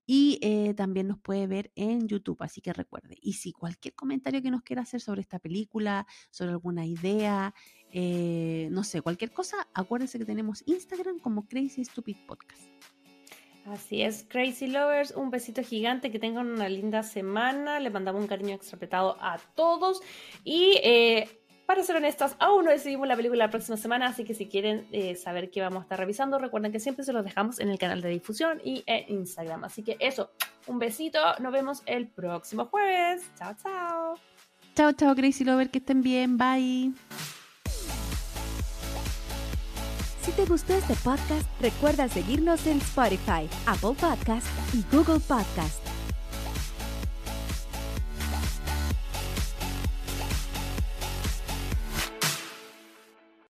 y eh, también nos puede ver en YouTube, así que recuerde. Y si cualquier comentario que nos quiera hacer sobre esta película, sobre alguna idea, eh, no sé, cualquier cosa, acuérdense que tenemos Instagram como Crazy Stupid Podcast. Así es, Crazy Lovers, un besito gigante, que tengan una linda semana, le mandamos un cariño extrapetado a todos y eh, para ser honestas, aún no decidimos la película la próxima semana, así que si quieren eh, saber qué vamos a estar revisando, recuerden que siempre se los dejamos en el canal de difusión y en Instagram. Así que eso, un besito, nos vemos el próximo jueves. Chao, chao. Chao, chao, Crazy Lover, que estén bien, bye. Si te gustó este podcast, recuerda seguirnos en Spotify, Apple Podcast y Google Podcast.